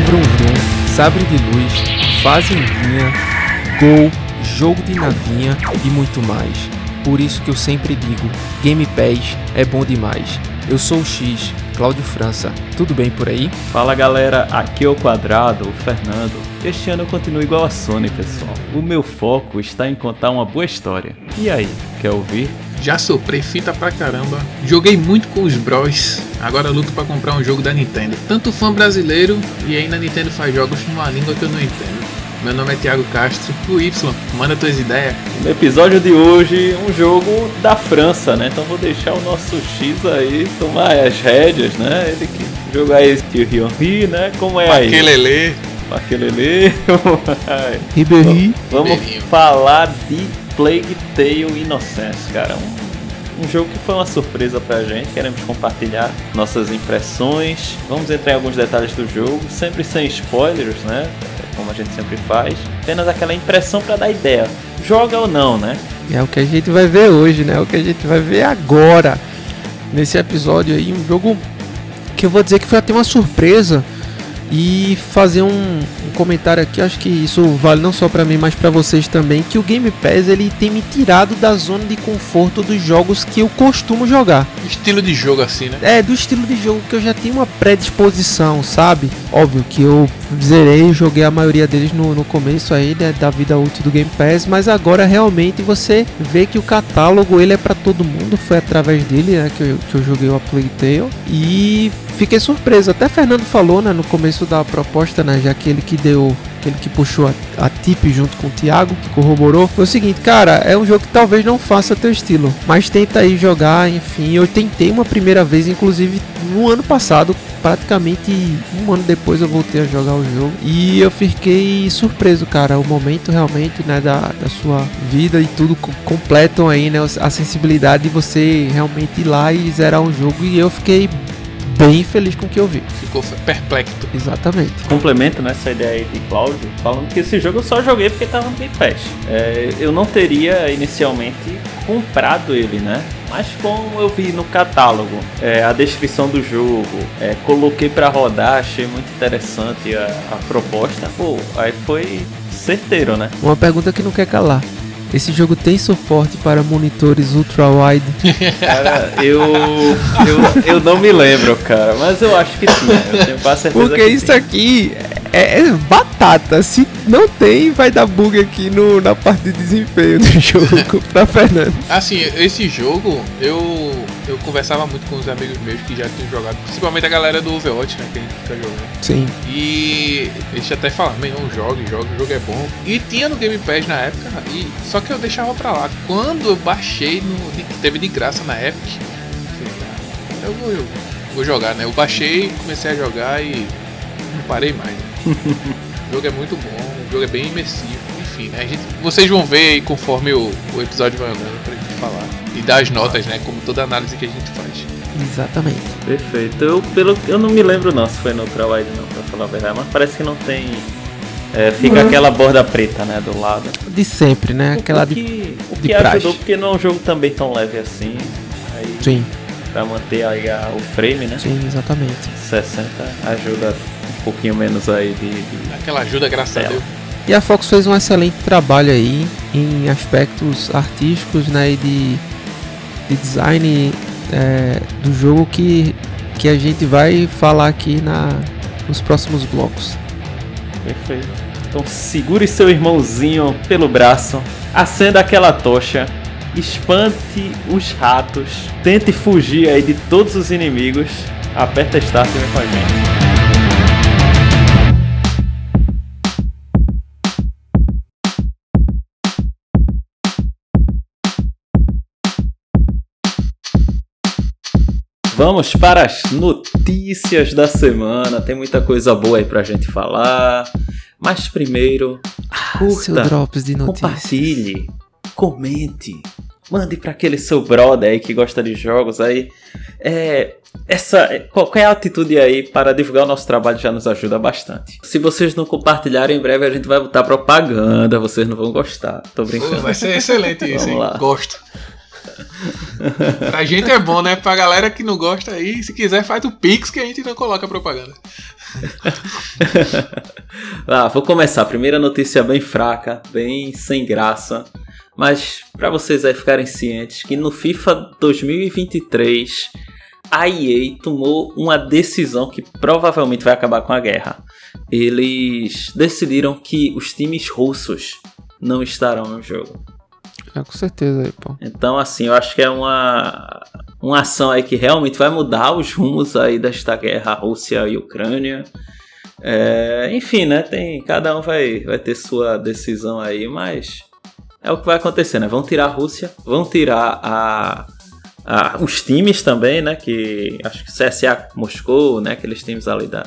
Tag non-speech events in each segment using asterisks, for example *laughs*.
Vrum Vrum, Sabre de Luz, Fazendinha, Gol, Jogo de Navinha e muito mais. Por isso que eu sempre digo, Game Pass é bom demais. Eu sou o X, Cláudio França. Tudo bem por aí? Fala galera, aqui é o Quadrado, o Fernando. Este ano eu continuo igual a Sony, pessoal. O meu foco está em contar uma boa história. E aí, quer ouvir? Já soprei fita pra caramba, joguei muito com os bros, agora luto para comprar um jogo da Nintendo. Tanto fã brasileiro e ainda a Nintendo faz jogos numa língua que eu não entendo. Meu nome é Thiago Castro, o Y, manda tuas ideias. No episódio de hoje, um jogo da França, né? Então vou deixar o nosso X aí tomar as rédeas, né? Ele que jogar esse Rio né? Como é aí? Paquelele. Paquelele. Ribéry. Vamos Ribeirinho. falar de Plague Tale Innocence, cara. Um, um jogo que foi uma surpresa pra gente. Queremos compartilhar nossas impressões. Vamos entrar em alguns detalhes do jogo, sempre sem spoilers, né? Como a gente sempre faz. Apenas aquela impressão pra dar ideia. Joga ou não, né? É o que a gente vai ver hoje, né? É o que a gente vai ver agora. Nesse episódio aí, um jogo que eu vou dizer que foi até uma surpresa. E fazer um, um comentário aqui, acho que isso vale não só pra mim, mas pra vocês também, que o Game Pass ele tem me tirado da zona de conforto dos jogos que eu costumo jogar. Estilo de jogo assim, né? É, do estilo de jogo que eu já tenho uma predisposição, sabe? Óbvio que eu zerei, joguei a maioria deles no, no começo aí, né, da vida útil do Game Pass, mas agora realmente você vê que o catálogo ele é pra todo mundo, foi através dele, né, que eu, que eu joguei o A Plague Tale, e fiquei surpreso, até Fernando falou, né, no começo da proposta, né, já que ele que deu aquele que puxou a, a tip junto com o Thiago, que corroborou, foi o seguinte, cara, é um jogo que talvez não faça teu estilo, mas tenta aí jogar, enfim, eu tentei uma primeira vez, inclusive no ano passado, praticamente um ano depois eu voltei a jogar o jogo. E eu fiquei surpreso, cara, o momento realmente, né, da, da sua vida e tudo co- completam aí, né, a sensibilidade de você realmente ir lá e zerar um jogo. E eu fiquei bem feliz com o que eu vi. Ficou perplexo. Exatamente. Complemento nessa ideia aí de Cláudio, falando que esse jogo eu só joguei porque tava no Game Pass. É, eu não teria inicialmente comprado ele, né? Mas como eu vi no catálogo é, a descrição do jogo, é, coloquei pra rodar, achei muito interessante a, a proposta, pô, aí foi certeiro, né? Uma pergunta que não quer calar. Esse jogo tem suporte para monitores ultra-wide? Cara, eu, eu, eu não me lembro, cara, mas eu acho que tinha, eu tenho quase certeza Porque que isso tinha. aqui é, é batata. Se não tem, vai dar bug aqui no, na parte de desempenho do *laughs* jogo pra Fernando. Assim, esse jogo, eu eu conversava muito com os amigos meus que já tinham jogado, principalmente a galera do Overwatch, né, que a gente fica jogando. Sim. E eles até falavam, meu irmão, jogue, jogue, o jogo é bom. E tinha no Game Pass na época, e só que eu deixava pra lá. Quando eu baixei, no, teve de graça na Epic, eu "Ah, eu vou, eu vou jogar, né? Eu baixei, comecei a jogar e não parei mais. *laughs* o jogo é muito bom, o jogo é bem imersivo, enfim, né? Gente, vocês vão ver aí conforme o, o episódio vai andando pra gente falar. E dar as notas, né? Como toda análise que a gente faz. Exatamente. Perfeito. Eu, pelo, eu não me lembro não se foi no Ultrawide não, pra falar a verdade, mas parece que não tem. é, fica aquela borda preta, né, do lado. De sempre, né? Aquela o de. que, o de que praxe. ajudou, porque não é um jogo também tão leve assim. Aí, Sim, pra manter aí a- o frame, né? sim, exatamente. 60 ajuda um pouquinho menos aí de. de- Aquela ajuda, graças a Tela. Deus. E a Fox fez um excelente trabalho aí em aspectos artísticos, né? E de, de design é, do jogo que, que a gente vai falar aqui na, nos próximos blocos. Perfeito. Então segure seu irmãozinho pelo braço, acenda aquela tocha, espante os ratos, tente fugir aí de todos os inimigos, aperta Start e vem com a gente. Vamos para as notícias da semana. Tem muita coisa boa aí pra gente falar. Mas primeiro, Seu curta, drops de notícias. compartilhe, comente, mande para aquele seu brother aí que gosta de jogos aí. É, essa qualquer atitude aí para divulgar o nosso trabalho já nos ajuda bastante. Se vocês não compartilharem, em breve a gente vai botar propaganda, vocês não vão gostar. Tô brincando. vai ser excelente *laughs* isso, Vamos hein? lá. Gosto. *laughs* pra gente é bom, né? Pra galera que não gosta aí, se quiser, faz o Pix que a gente não coloca propaganda. *laughs* ah, vou começar. Primeira notícia bem fraca, bem sem graça. Mas para vocês aí ficarem cientes que no FIFA 2023 a EA tomou uma decisão que provavelmente vai acabar com a guerra. Eles decidiram que os times russos não estarão no jogo. É, com certeza aí, pô. Então, assim, eu acho que é uma, uma ação aí que realmente vai mudar os rumos aí desta guerra Rússia e Ucrânia. É, enfim, né? Tem, cada um vai, vai ter sua decisão aí, mas é o que vai acontecer, né? Vão tirar a Rússia, vão tirar a, a, os times também, né? Que acho que CSA Moscou, né? Aqueles times ali da,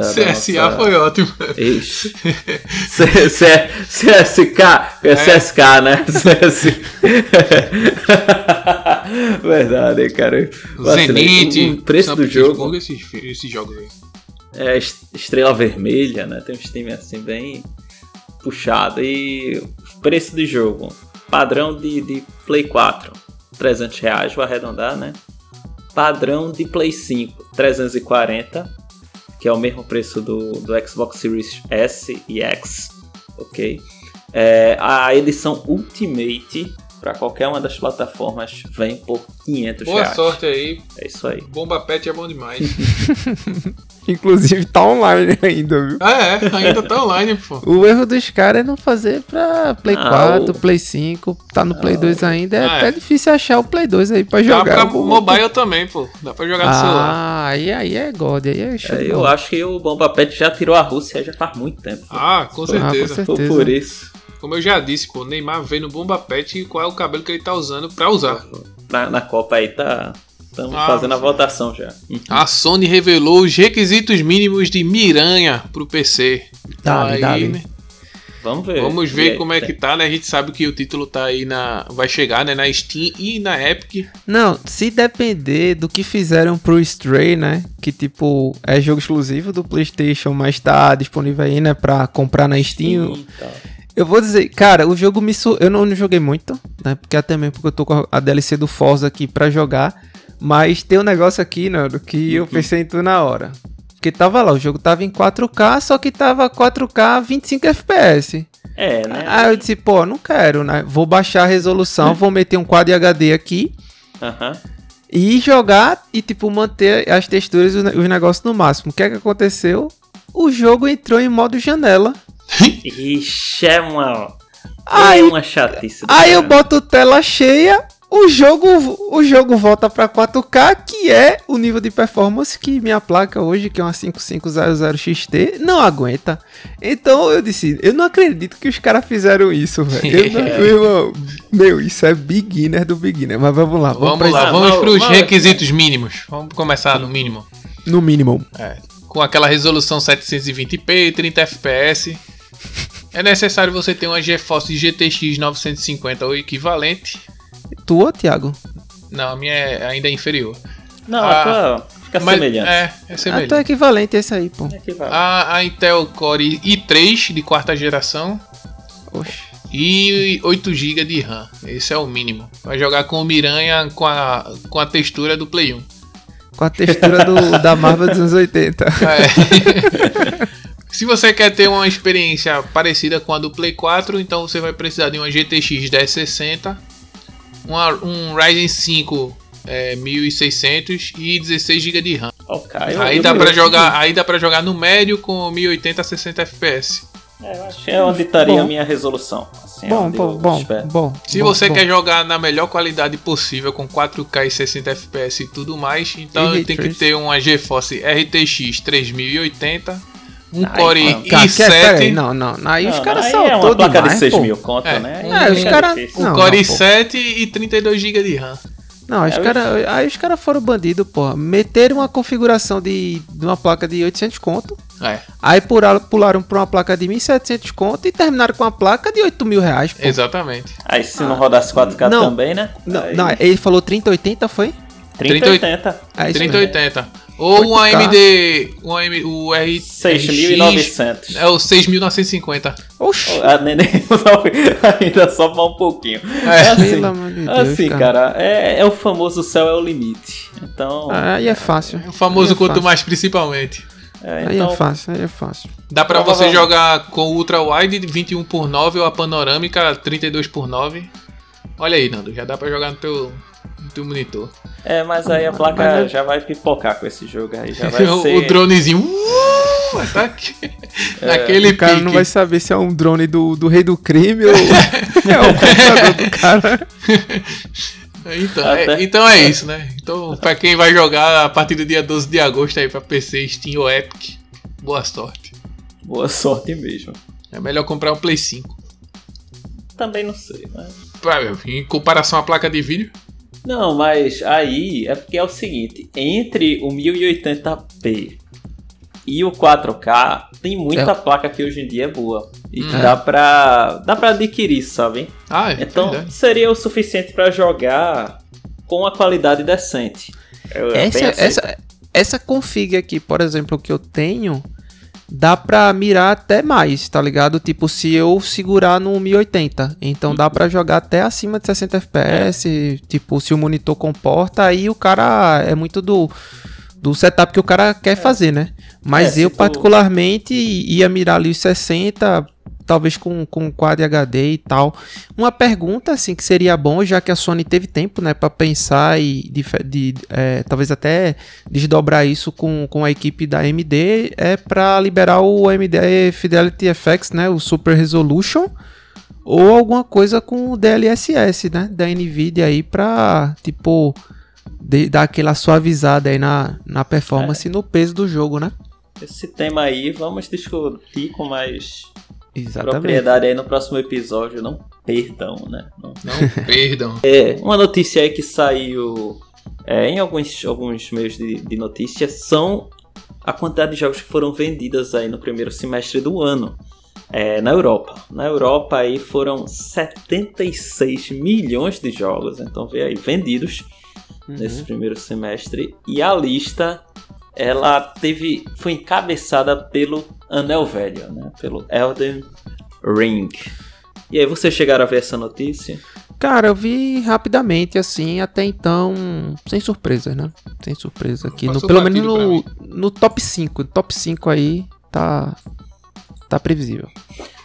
CSA nossa... foi ótimo. Ixi. *laughs* CSK, é CSK, né? *laughs* CS... *laughs* Verdade, cara. Zenit. O preço do jogo. Esses, esses jogos aí. É, Estrela Vermelha, né? Tem uns times assim bem puxado. E preço do jogo. Padrão de, de Play 4, 300 reais, vou arredondar, né? Padrão de Play 5, 340 que é o mesmo preço do, do Xbox Series S e X, ok? É, a edição Ultimate para qualquer uma das plataformas vem por 500 Boa reais. sorte aí. É isso aí. Bomba Pet é bom demais. *laughs* Inclusive tá online ainda, viu? Ah, é, ainda tá online, pô. O erro dos caras é não fazer pra Play ah, 4, o... Play 5, tá no Play 2 ainda. É ah, até é. difícil achar o Play 2 aí pra jogar. Dá pra mobile também, pô. Dá pra jogar no ah, celular. Ah, aí, aí é God, aí é show. É, eu acho que o Bomba Pet já tirou a Rússia já faz muito tempo. Ah, com certeza. Ah, com certeza. Por isso. Como eu já disse, pô, Neymar veio no Bomba Pet e qual é o cabelo que ele tá usando pra usar. Na, na Copa aí tá Estamos ah, fazendo a votação já. A Sony revelou os requisitos mínimos de Miranha pro PC. Tá, aí, dale. Né? Vamos ver. Vamos ver como é que tá, né? A gente sabe que o título tá aí na. Vai chegar, né? Na Steam e na Epic. Não, se depender do que fizeram pro Stray, né? Que tipo, é jogo exclusivo do PlayStation, mas tá disponível aí, né? Pra comprar na Steam. Sim, tá. Eu vou dizer, cara, o jogo me. Su... Eu não, não joguei muito, né? Porque até mesmo porque eu tô com a DLC do Forza aqui pra jogar. Mas tem um negócio aqui, Nando, que eu pensei em tu na hora. Porque tava lá, o jogo tava em 4K, só que tava 4K 25 FPS. É, né? Aí eu disse, pô, não quero, né? Vou baixar a resolução, *laughs* vou meter um quadro HD aqui. Aham. E jogar e, tipo, manter as texturas e os negócios no máximo. O que é que aconteceu? O jogo entrou em modo janela. Ixi, é uma. Aí, é uma chatice. Aí cara. eu boto tela cheia, o jogo, o jogo volta para 4K, que é o nível de performance que minha placa hoje, que é uma 5500 XT, não aguenta. Então eu disse, eu não acredito que os caras fizeram isso, velho. *laughs* meu, meu, isso é beginner do beginner. Mas vamos lá, vamos, vamos lá, vamos para os requisitos mínimos. Vamos começar no mínimo. No mínimo. É, com aquela resolução 720p, 30 FPS. É necessário você ter uma GeForce GTX 950 ou equivalente tua, Thiago? Não, a minha é, ainda é inferior. Não, a, a tua fica mas, semelhante. É, é semelhante. A tua é equivalente a esse aí, pô. É a, a Intel Core i3 de quarta geração. Oxe. E 8 GB de RAM. Esse é o mínimo. Vai jogar com o Miranha com a, com a textura do Play 1. Com a textura do, da Marvel dos anos 80. É. *laughs* Se você quer ter uma experiência parecida com a do Play 4, então você vai precisar de uma GTX 1060 uma, um Ryzen 5 é, 1600 e 16 GB de RAM. Okay, aí, dá pra jogar, aí dá para jogar no médio com 1080 a 60 FPS. É, eu acho que é onde estaria a minha resolução. Assim, bom, bom, bom, bom, Se bom, você bom. quer jogar na melhor qualidade possível, com 4K e 60 FPS e tudo mais, então tem que ter uma GeForce RTX 3080 um Core i7. Não, não, aí os caras são é uma placa demais, de 6 pô. mil conto, é. né? É, os caras... Um Core i7 e 32 GB de RAM. Não, os é, cara, aí os caras foram bandidos, porra. Meteram uma configuração de, de uma placa de 800 conto. É. Aí pularam, pularam pra uma placa de 1.700 conto e terminaram com uma placa de 8 mil reais, pô. Exatamente. Aí se não rodasse 4K não, também, né? Não, aí... não, ele falou 3080, foi? 3080. É 3080. Ou um 8K. AMD. Um AM, o R. 6.900. É o 6.950. Oxi, Ah, *laughs* ainda só um pouquinho. É. assim, de Deus, assim, cara. cara, é, é o famoso céu é o limite. Então, Aí é fácil. O famoso Aí é quanto fácil. mais, principalmente. é, Aí então é fácil, aí é fácil. Dá pra você jogar com o Ultra Wide 21 por 9 ou a panorâmica 32 por 9. Olha aí, Nando, já dá pra jogar no teu, teu monitor. É, mas aí a Mas placa é- já vai pipocar com esse jogo aí. Já vai *laughs* o, ser. o dronezinho. Uh, tá aqui. Naquele O cara pique. não vai saber se é um drone do, do rei do crime ou *laughs* é o computador do cara. *laughs* Então, Até- é, então é isso, né? Então, pra quem vai jogar a partir do dia 12 de agosto aí pra PC, Steam ou Epic, boa sorte. Boa sorte mesmo. É melhor comprar um Play 5. Também não sei, mas. Pra- Em comparação à placa de vídeo, Não, mas aí é porque é o seguinte: entre o 1080p e o 4K, tem muita É. placa que hoje em dia é boa. E Hum. dá pra. dá pra adquirir, sabe? Ah, é Então verdade. seria o suficiente pra jogar com uma qualidade decente. Eu- Essa, essa, essa config aqui, por exemplo, que eu tenho, dá pra mirar até mais, tá ligado? Tipo, se eu segurar no 1080. Então dá pra jogar até acima de 60 FPS. Tipo, se o monitor comporta, aí o cara é muito do, do setup que o cara quer fazer, né? Mas É, eu, tu- particularmente, ia mirar ali os 60. Talvez com, com Quad HD e tal. Uma pergunta, assim, que seria bom, já que a Sony teve tempo, né, pra pensar e de, de, é, talvez até desdobrar isso com, com a equipe da AMD, é pra liberar o AMD Fidelity FX, né, o Super Resolution, ou alguma coisa com o DLSS, né, da NVIDIA aí pra, tipo, de- dar aquela suavizada aí na, na performance e no peso do jogo, né? Esse tema aí vamos discutir com mais Exatamente. propriedade aí no próximo episódio. Não perdão, né? Não Não *laughs* perdam. É, uma notícia aí que saiu é, em alguns, alguns meios de, de notícias são a quantidade de jogos que foram vendidas aí no primeiro semestre do ano é, na Europa. Na Europa aí foram 76 milhões de jogos, então vê aí, vendidos nesse primeiro semestre. E a lista ela teve foi encabeçada pelo Anel Velho, né? Pelo Elden Ring. E aí, vocês chegaram a ver essa notícia? Cara, eu vi rapidamente, assim, até então, sem surpresa, né? Sem surpresa aqui. No, pelo menos no, no top 5. Top 5 aí tá. Tá previsível.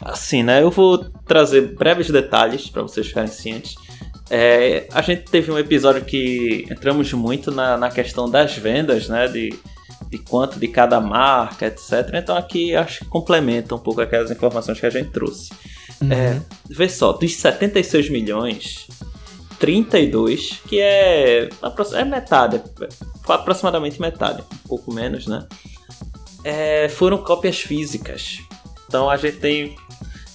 Assim, né? Eu vou trazer breves detalhes para vocês ficarem cientes. É, a gente teve um episódio que entramos muito na, na questão das vendas, né? De, de quanto de cada marca, etc. Então aqui acho que complementa um pouco aquelas informações que a gente trouxe. É, vê só, dos 76 milhões, 32, que é, é metade, é aproximadamente metade, um pouco menos, né? É, foram cópias físicas. Então a gente tem,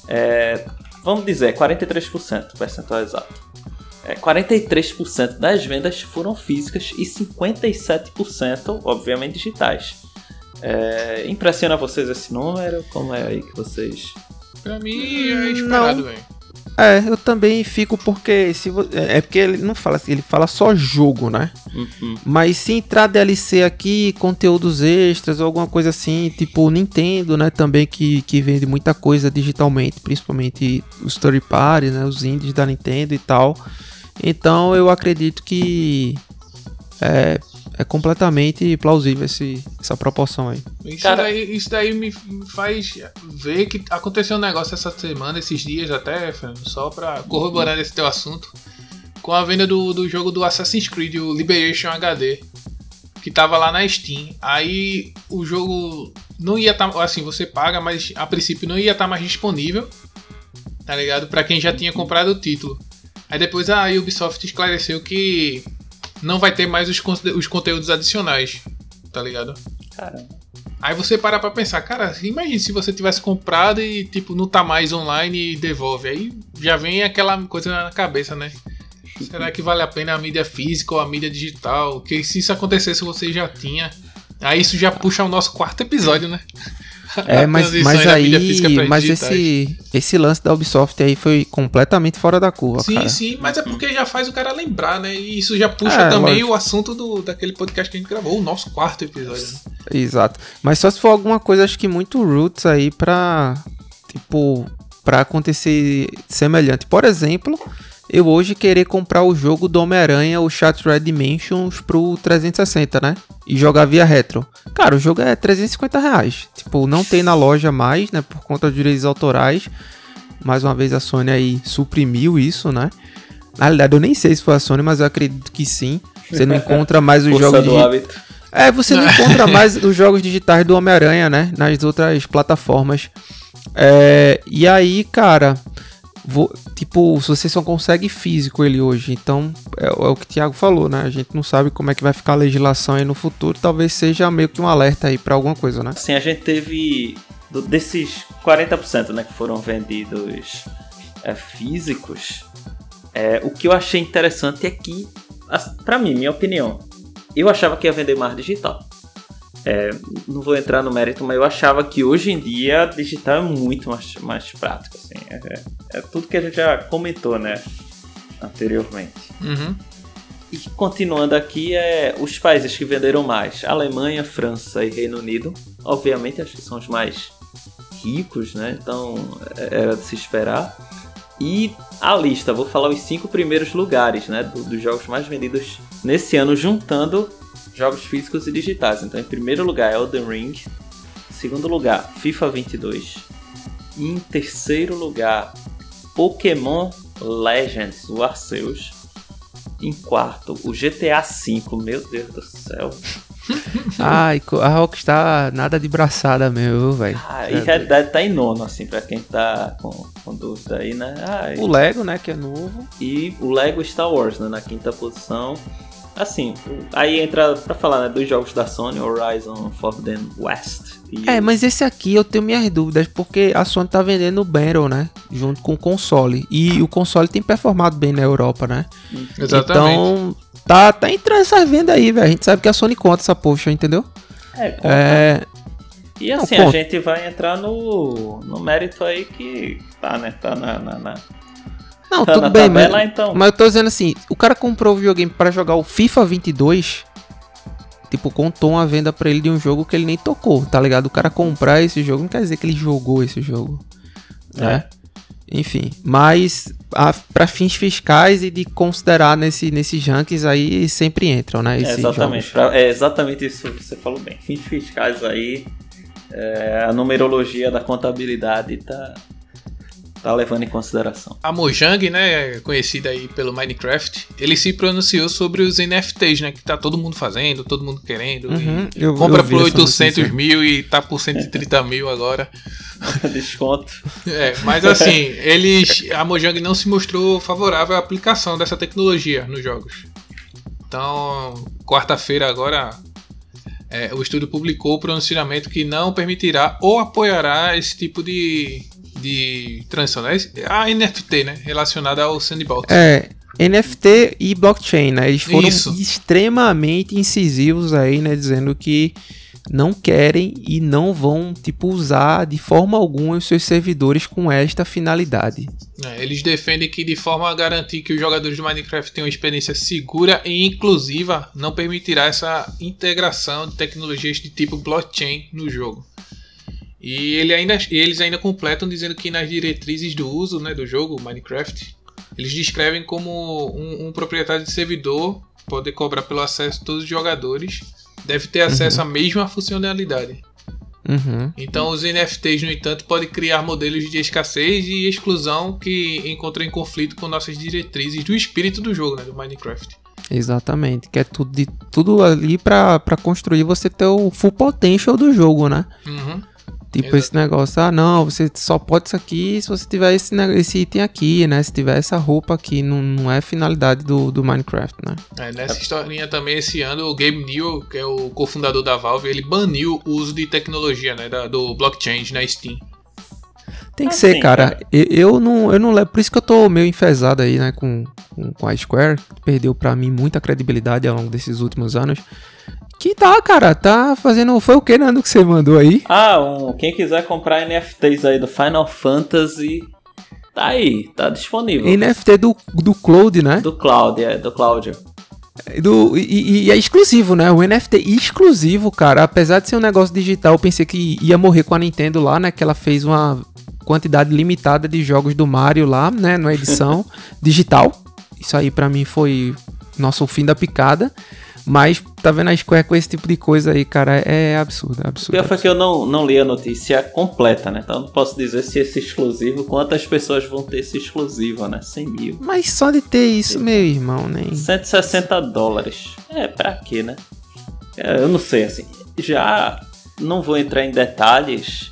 é, vamos dizer, 43%, percentual exato. É, 43% das vendas foram físicas e 57%, obviamente, digitais. É, impressiona vocês esse número? Como é aí que vocês Pra mim é esperado, velho. É, eu também fico porque se vo- é é porque ele não fala assim, ele fala só jogo, né? Uhum. Mas se entrar DLC aqui, conteúdos extras ou alguma coisa assim, tipo Nintendo, né, também que, que vende muita coisa digitalmente, principalmente os third party, né, os indies da Nintendo e tal. Então eu acredito que é, é completamente plausível esse, essa proporção aí. Isso, Cara- daí, isso daí me faz ver que aconteceu um negócio essa semana, esses dias até, Fernando, só pra corroborar esse teu assunto, com a venda do, do jogo do Assassin's Creed, o Liberation HD, que tava lá na Steam. Aí o jogo não ia estar, assim, você paga, mas a princípio não ia estar mais disponível, tá ligado? Pra quem já tinha comprado o título. Aí depois a Ubisoft esclareceu que não vai ter mais os, conte- os conteúdos adicionais, tá ligado? Caramba. Aí você para pra pensar, cara, imagine se você tivesse comprado e, tipo, não tá mais online e devolve. Aí já vem aquela coisa na cabeça, né? Será que vale a pena a mídia física ou a mídia digital? Que se isso acontecesse você já tinha. Aí isso já puxa o nosso quarto episódio, né? É, mas, mas aí, mas esse, esse lance da Ubisoft aí foi completamente fora da curva, sim, cara. Sim, sim, mas é porque já faz o cara lembrar, né? E isso já puxa é, também lógico. o assunto do, daquele podcast que a gente gravou, o nosso quarto episódio. Né? Exato. Mas só se for alguma coisa, acho que muito roots aí pra, tipo, pra acontecer semelhante. Por exemplo, eu hoje querer comprar o jogo do Homem-Aranha, o Shattered Dimensions, pro 360, né? E jogar via retro. Cara, o jogo é 350 reais. Tipo, não tem na loja mais, né? Por conta dos direitos autorais. Mais uma vez a Sony aí suprimiu isso, né? Na realidade, eu nem sei se foi a Sony, mas eu acredito que sim. Você não *laughs* encontra mais os jogos. Hábito. É, você não *laughs* encontra mais os jogos digitais do Homem-Aranha, né? Nas outras plataformas. É, e aí, cara, Vou, tipo, se você só consegue físico ele hoje, então é, é, o que o Thiago falou, né? A gente não sabe como é que vai ficar a legislação aí no futuro, talvez seja meio que um alerta aí para alguma coisa, né? Sim, a gente teve desses 40% né, que foram vendidos é, físicos, é, o que eu achei interessante é que, para mim, minha opinião, eu achava que ia vender mais digital. É, não vou entrar no mérito, mas eu achava que hoje em dia digital é muito mais, mais prático. Assim. É, é, é tudo que a gente já comentou, né? Anteriormente. Uhum. E continuando aqui, é os países que venderam mais: Alemanha, França e Reino Unido. Obviamente, acho que são os mais ricos, né? Então é, era de se esperar. E a lista, vou falar os cinco primeiros lugares, né? Do, dos jogos mais vendidos nesse ano, juntando jogos físicos e digitais. Então, em primeiro lugar, Elden Ring. Em segundo lugar, FIFA 22. E em terceiro lugar, Pokémon Legends, o Arceus. Em quarto, o GTA V. Meu Deus do céu. *laughs* Ai, a Rockstar nada de braçada meu, velho. Ah, e Red Dead tá em nono, assim, pra quem tá com, com dúvida aí, né? Ai. O Lego, né, que é novo. E o Lego Star Wars, né, na quinta posição. Assim, aí entra pra falar né, dos jogos da Sony, Horizon Forbidden West. É, mas esse aqui eu tenho minhas dúvidas, porque a Sony tá vendendo o Battle, né? Junto com o console. E o console tem performado bem na Europa, né? Exatamente. Então, tá, tá entrando essa venda aí, velho. A gente sabe que a Sony conta essa poxa, entendeu? É, conta. É... E assim, Não, a gente vai entrar no, no mérito aí que tá, né? Tá na, na, na não, tá tudo bem, tabela, mas, então. mas eu tô dizendo assim, o cara comprou o videogame para jogar o FIFA 22, tipo, contou uma venda para ele de um jogo que ele nem tocou, tá ligado? O cara comprar esse jogo não quer dizer que ele jogou esse jogo, né? É. Enfim, mas para fins fiscais e de considerar nesse, nesses rankings aí sempre entram, né? É exatamente, pra, é exatamente isso que você falou bem. Fins fiscais aí, é, a numerologia da contabilidade tá, tá levando em consideração. A Mojang, né, conhecida aí pelo Minecraft, ele se pronunciou sobre os NFTs, né, que tá todo mundo fazendo, todo mundo querendo. Uhum, eu, compra eu por 800 mil e tá por 130 mil agora. *laughs* Desconto. É, mas assim, eles, a Mojang não se mostrou favorável à aplicação dessa tecnologia nos jogos. Então, quarta-feira agora, é, o estúdio publicou o pronunciamento que não permitirá ou apoiará esse tipo de, de transição, né? A NFT, né? Relacionada ao sandbox. É, NFT e blockchain, né? Eles foram Isso. extremamente incisivos aí, né? Dizendo que não querem e não vão, tipo, usar de forma alguma os seus servidores com esta finalidade. É, eles defendem que, de forma a garantir que os jogadores de Minecraft tenham uma experiência segura e inclusiva, não permitirá essa integração de tecnologias de tipo blockchain no jogo. E ele ainda, eles ainda completam dizendo que nas diretrizes do uso né, do jogo Minecraft, eles descrevem como um, um proprietário de servidor poder cobrar pelo acesso de todos os jogadores, deve ter acesso uhum. à mesma funcionalidade. Uhum. Então os NFTs, no entanto, podem criar modelos de escassez e exclusão que encontram em conflito com nossas diretrizes do espírito do jogo, né, do Minecraft. Exatamente, que é tudo, de, tudo ali para construir você ter o full potential do jogo, né? Uhum. Tipo Exato. esse negócio, ah não, você só pode isso aqui se você tiver esse, esse item aqui, né? Se tiver essa roupa aqui, não, não é finalidade do, do Minecraft, né? É, nessa historinha também, esse ano, o Gabe Newell, que é o cofundador da Valve, ele baniu o uso de tecnologia, né? Da, do blockchain na Steam. Tem que ser, cara. Eu, eu, não, eu não levo. Por isso que eu tô meio enfesado aí, né? Com, com, com a Square. Perdeu para mim muita credibilidade ao longo desses últimos anos. Que tá, cara, tá fazendo. Foi o que, Nando, que você mandou aí? Ah, um, quem quiser comprar NFTs aí do Final Fantasy, tá aí, tá disponível. NFT do, do Cloud, né? Do Cloud, é, do Cláudio. Do, e, e, é exclusivo, né? O NFT exclusivo, cara. Apesar de ser um negócio digital, eu pensei que ia morrer com a Nintendo lá, né? Que ela fez uma quantidade limitada de jogos do Mario lá, né? Na edição *laughs* digital. Isso aí para mim foi nosso fim da picada. Mas tá vendo a Square com esse tipo de coisa aí, cara, é absurdo, é absurdo. O pior foi que eu não, não li a notícia completa, né? Então não posso dizer se esse exclusivo, quantas pessoas vão ter esse exclusivo, né? 100 mil. Mas só de ter isso, meu irmão, nem. Né? 160 dólares. É, pra quê, né? É, eu não sei, assim. Já não vou entrar em detalhes.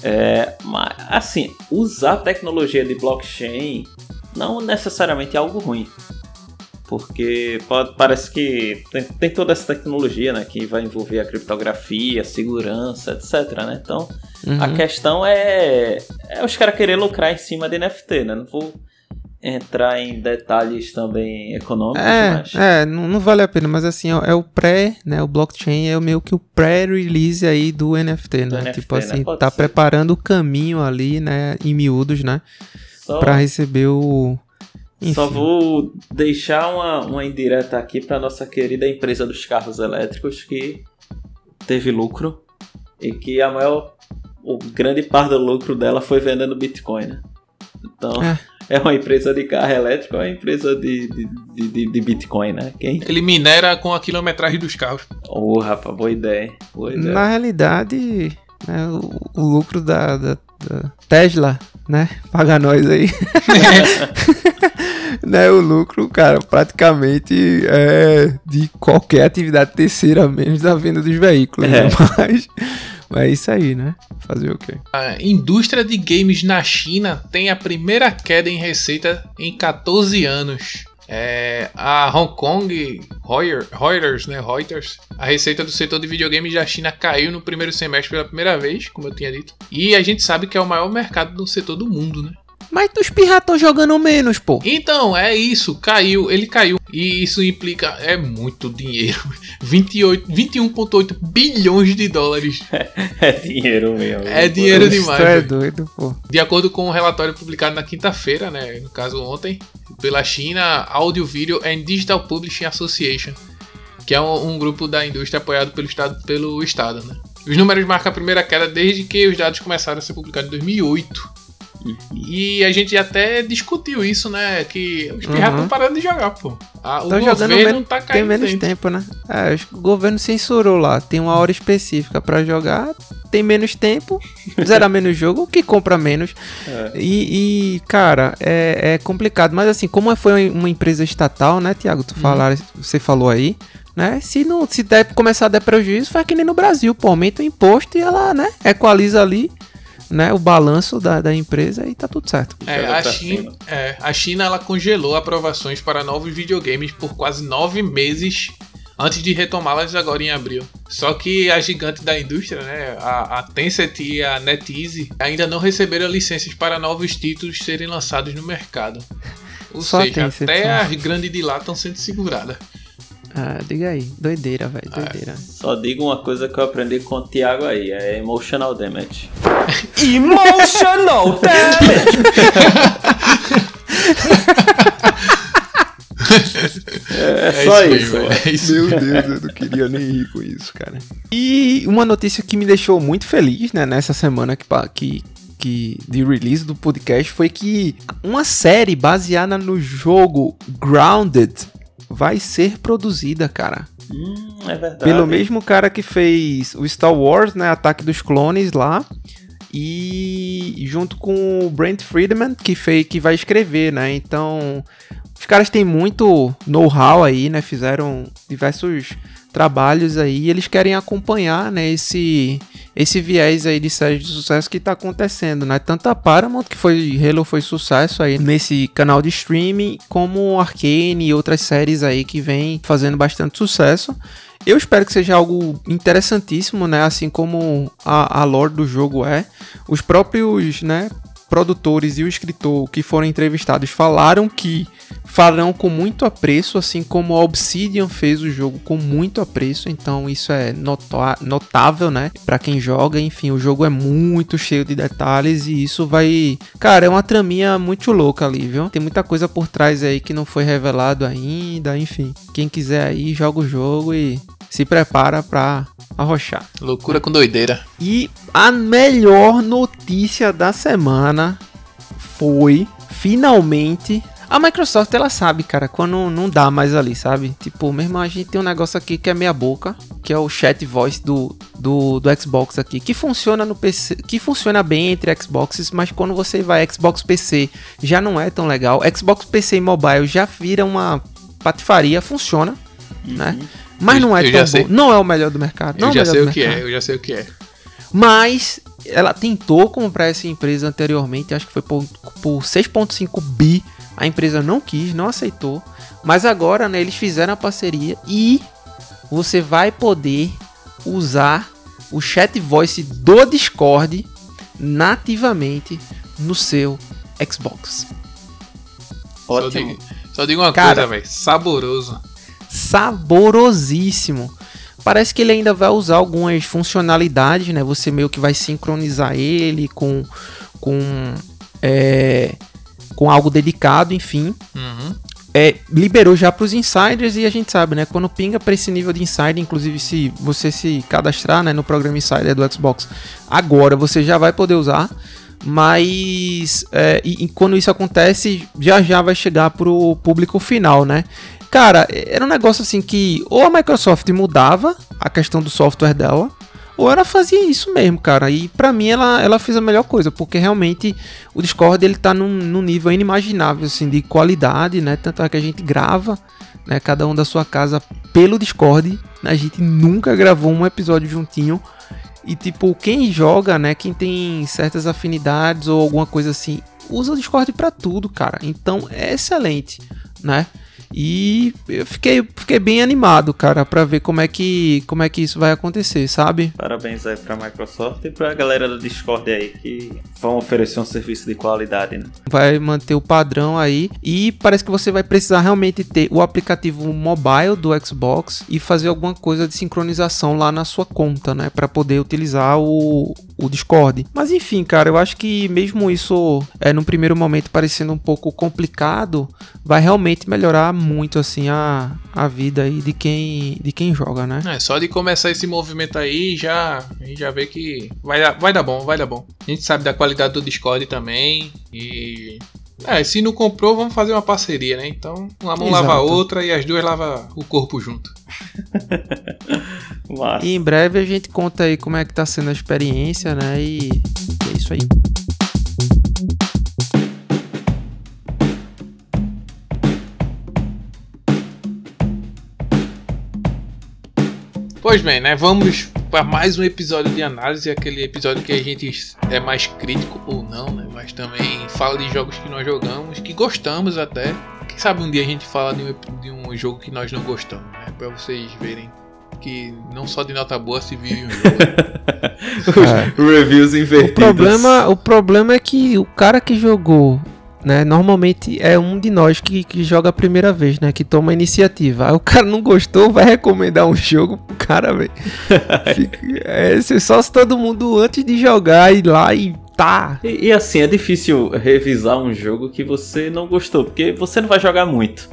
É, mas, assim, usar tecnologia de blockchain não necessariamente é algo ruim porque pode, parece que tem, tem, toda essa tecnologia né, que vai envolver a criptografia, a segurança, etc. Né? Então uhum. a questão é, é os caras querer lucrar em cima de NFT, né? Não vou entrar em detalhes também econômicos, é, mas... É, não, não, vale a pena, mas assim, é o pré, né, o blockchain é meio que o pré-release aí do NFT, né? Do NFT, tipo assim, né? tá ser. preparando o caminho ali, né, em miúdos, né, Só... para receber o enfim. Só vou deixar uma, uma indireta aqui para nossa querida empresa dos carros elétricos que teve lucro e que a maior, o grande par do lucro dela foi vendendo Bitcoin, né? Então, é. é uma empresa de carro elétrico, é uma empresa de, de, de, de, Bitcoin, né? Quem? Ele minera com a quilometragem dos carros. Oh, rapaz, boa ideia. Boa ideia. Na realidade, né, o, o lucro da, da, da Tesla, né? Paga nós aí. *laughs* *laughs* né, o lucro, cara, praticamente é de qualquer atividade terceira, menos da venda dos veículos. Né? É. Né? *laughs* Mas, mas é isso aí, né? Fazer o quê? A indústria de games na China tem a primeira queda em receita em 14 anos. É, a Hong Kong Reuters, né, Reuters, a receita do setor de videogames da China caiu no primeiro semestre pela primeira vez, como eu tinha dito. E a gente sabe que é o maior mercado do setor do mundo, né? Mas os pirratas estão jogando menos, pô. Então, é isso. Caiu, ele caiu. E isso implica. É muito dinheiro. *laughs* 21,8 bilhões de dólares. *laughs* É, dinheiro mesmo. É dinheiro demais. é doido, pô. De acordo com o um relatório publicado na quinta-feira, né? No caso ontem, pela China Audio Video and Digital Publishing Association. Que é um, um grupo da indústria apoiado pelo Estado, pelo estado né? Os números marcam a primeira queda desde que os dados começaram a ser publicados em 2008. E a gente até discutiu isso, né? Que os pirratas estão uhum. parando de jogar, pô. A, o governo menos, tá caindo. Tem menos dentro. tempo, né? É, o governo censurou lá. Tem uma hora específica para jogar, tem menos tempo, *laughs* zera menos jogo, o que compra menos. É. E, e, cara, é, é, complicado. Mas assim, como foi uma empresa estatal, né, Tiago? Tu falar, uhum. você falou aí. Né? Se não se der, começar a dar prejuízo, faz que nem no Brasil, pô, aumenta o imposto e ela, né, equaliza ali né, o balanço da, da empresa e tá tudo certo. É, a, China, é, a China ela congelou aprovações para novos videogames por quase nove meses antes de retomá-las agora em abril. Só que a gigante da indústria, né, a, a Tencent e a NetEase, ainda não receberam licenças para novos títulos serem lançados no mercado. Ou Só seja, até as grandes de lá estão sendo seguradas. Ah, diga aí. Doideira, velho. Doideira. É, só digo uma coisa que eu aprendi com o Thiago aí: é emotional damage. *laughs* emotional damage! é, é, só isso. é isso. Meu Deus, eu não queria nem rir com isso, cara. E uma notícia que me deixou muito feliz, né, nessa semana que, que, que de release do podcast foi que uma série baseada no jogo Grounded vai ser produzida, cara. Hum, é verdade. Pelo mesmo cara que fez o Star Wars, né? Ataque dos Clones lá. E junto com o Brent Friedman, que, fez, que vai escrever, né? Então, os caras têm muito know-how aí, né? Fizeram diversos trabalhos aí e eles querem acompanhar, né? Esse, esse viés aí de séries de sucesso que tá acontecendo, né? Tanto a Paramount, que foi Halo foi sucesso aí nesse canal de streaming, como Arcane e outras séries aí que vem fazendo bastante sucesso. Eu espero que seja algo interessantíssimo, né? Assim como a, a lore do jogo é. Os próprios, né? Produtores e o escritor que foram entrevistados falaram que farão com muito apreço, assim como a Obsidian fez o jogo com muito apreço, então isso é notável, né? Para quem joga, enfim, o jogo é muito cheio de detalhes e isso vai, cara, é uma traminha muito louca ali, viu? Tem muita coisa por trás aí que não foi revelado ainda, enfim. Quem quiser aí joga o jogo e se prepara para arrochar. Loucura com doideira. E a melhor notícia da semana foi finalmente a Microsoft, ela sabe, cara, quando não dá mais ali, sabe? Tipo, mesmo a gente tem um negócio aqui que é meia boca, que é o chat voice do, do, do Xbox aqui, que funciona no PC, que funciona bem entre Xboxes, mas quando você vai Xbox PC já não é tão legal. Xbox PC e mobile já vira uma patifaria, funciona, uhum. né? Mas não é tão bom. Não é o melhor do mercado. Não eu já é sei o que é, eu já sei o que é. Mas ela tentou comprar essa empresa anteriormente, acho que foi por, por 6.5 bi a empresa não quis, não aceitou. Mas agora né, eles fizeram a parceria e você vai poder usar o chat voice do Discord nativamente no seu Xbox. Ótimo. Só digo, só digo uma Cara, coisa, velho. Saboroso. Saborosíssimo. Parece que ele ainda vai usar algumas funcionalidades, né? Você meio que vai sincronizar ele com, com é, com algo dedicado, enfim. Uhum. É, liberou já para os insiders e a gente sabe, né? Quando pinga para esse nível de insider, inclusive se você se cadastrar né, no programa insider do Xbox, agora você já vai poder usar. Mas é, e, e quando isso acontece, já já vai chegar para o público final, né? Cara, era um negócio assim que ou a Microsoft mudava a questão do software dela, ou ela fazia isso mesmo, cara. E para mim ela, ela fez a melhor coisa, porque realmente o Discord ele tá num, num nível inimaginável assim de qualidade, né? Tanto é que a gente grava, né, cada um da sua casa pelo Discord. A gente nunca gravou um episódio juntinho. E tipo, quem joga, né, quem tem certas afinidades ou alguma coisa assim, usa o Discord para tudo, cara. Então é excelente, né? E eu fiquei, fiquei bem animado, cara, para ver como é que como é que isso vai acontecer, sabe? Parabéns aí pra Microsoft e pra galera do Discord aí que vão oferecer um serviço de qualidade, né? Vai manter o padrão aí e parece que você vai precisar realmente ter o aplicativo mobile do Xbox e fazer alguma coisa de sincronização lá na sua conta, né, para poder utilizar o, o Discord. Mas enfim, cara, eu acho que mesmo isso é no primeiro momento parecendo um pouco complicado, vai realmente melhorar muito assim a, a vida aí de quem de quem joga, né? É, só de começar esse movimento aí já a gente já vê que vai dar, vai dar bom, vai dar bom. A gente sabe da qualidade do Discord também e é, se não comprou, vamos fazer uma parceria, né? Então, uma mão Exato. lava a outra e as duas lava o corpo junto. *laughs* e em breve a gente conta aí como é que tá sendo a experiência, né? E é isso aí. Pois bem, né? Vamos para mais um episódio de análise, aquele episódio que a gente é mais crítico ou não, né? Mas também fala de jogos que nós jogamos, que gostamos até. Quem sabe um dia a gente fala de um, de um jogo que nós não gostamos, né? Para vocês verem que não só de nota boa se vive um jogo. *laughs* Os é. reviews invertidos. O problema, o problema é que o cara que jogou né? Normalmente é um de nós que, que joga a primeira vez, né? Que toma a iniciativa. Aí o cara não gostou, vai recomendar um jogo pro cara, velho. *laughs* é, só se todo mundo antes de jogar ir lá e tá. E, e assim, é difícil revisar um jogo que você não gostou, porque você não vai jogar muito.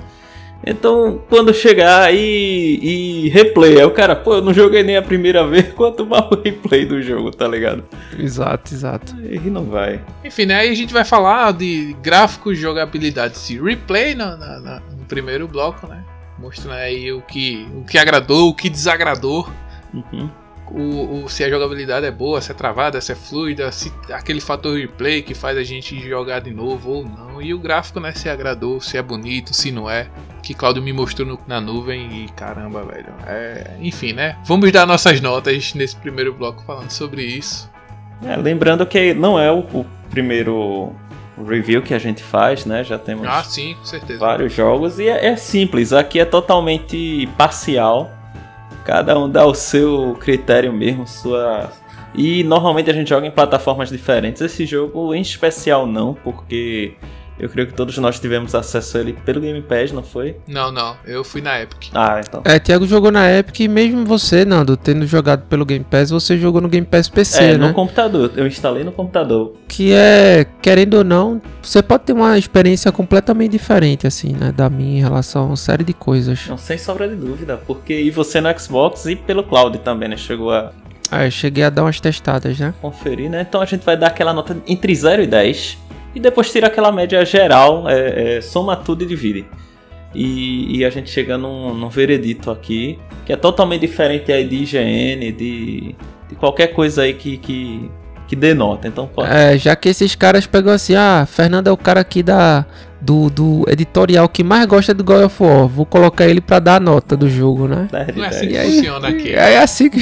Então, quando chegar e, e replay, aí o cara, pô, eu não joguei nem a primeira *laughs* vez, quanto mais o replay do jogo, tá ligado? Exato, exato. Aí não vai. Enfim, né? Aí a gente vai falar de gráficos, jogabilidade, se replay no, no, no primeiro bloco, né? Mostrando aí o que, o que agradou, o que desagradou. Uhum o, o, se a jogabilidade é boa, se é travada, se é fluida, se aquele fator replay que faz a gente jogar de novo ou não. E o gráfico, né, se agradou, se é bonito, se não é. Que Claudio me mostrou no, na nuvem e caramba, velho. É, enfim, né? Vamos dar nossas notas nesse primeiro bloco falando sobre isso. É, lembrando que não é o, o primeiro review que a gente faz, né? Já temos ah, sim, vários jogos e é, é simples. Aqui é totalmente parcial Cada um dá o seu critério mesmo, sua E normalmente a gente joga em plataformas diferentes. Esse jogo em especial não, porque eu creio que todos nós tivemos acesso a ele pelo Game Pass, não foi? Não, não. Eu fui na Epic. Ah, então. É, Thiago jogou na Epic e mesmo você, Nando, tendo jogado pelo Game Pass, você jogou no Game Pass PC, é, né? no computador. Eu instalei no computador. Que é, querendo ou não, você pode ter uma experiência completamente diferente, assim, né? Da minha em relação a uma série de coisas. Não, sem sobra de dúvida. Porque e você no Xbox e pelo cloud também, né? Chegou a Ah, eu cheguei a dar umas testadas, né? conferir, né? Então a gente vai dar aquela nota entre 0 e 10. E depois tira aquela média geral, é, é, soma tudo e divide. E, e a gente chega num, num veredito aqui, que é totalmente diferente aí de IGN, de, de qualquer coisa aí que, que, que denota. Então pode. É, já que esses caras pegam assim, ah, Fernando é o cara aqui da do, do editorial que mais gosta do God of War. Vou colocar ele pra dar a nota do jogo, né? 10 de Não é 10. assim que E aí? funciona aqui. É assim que.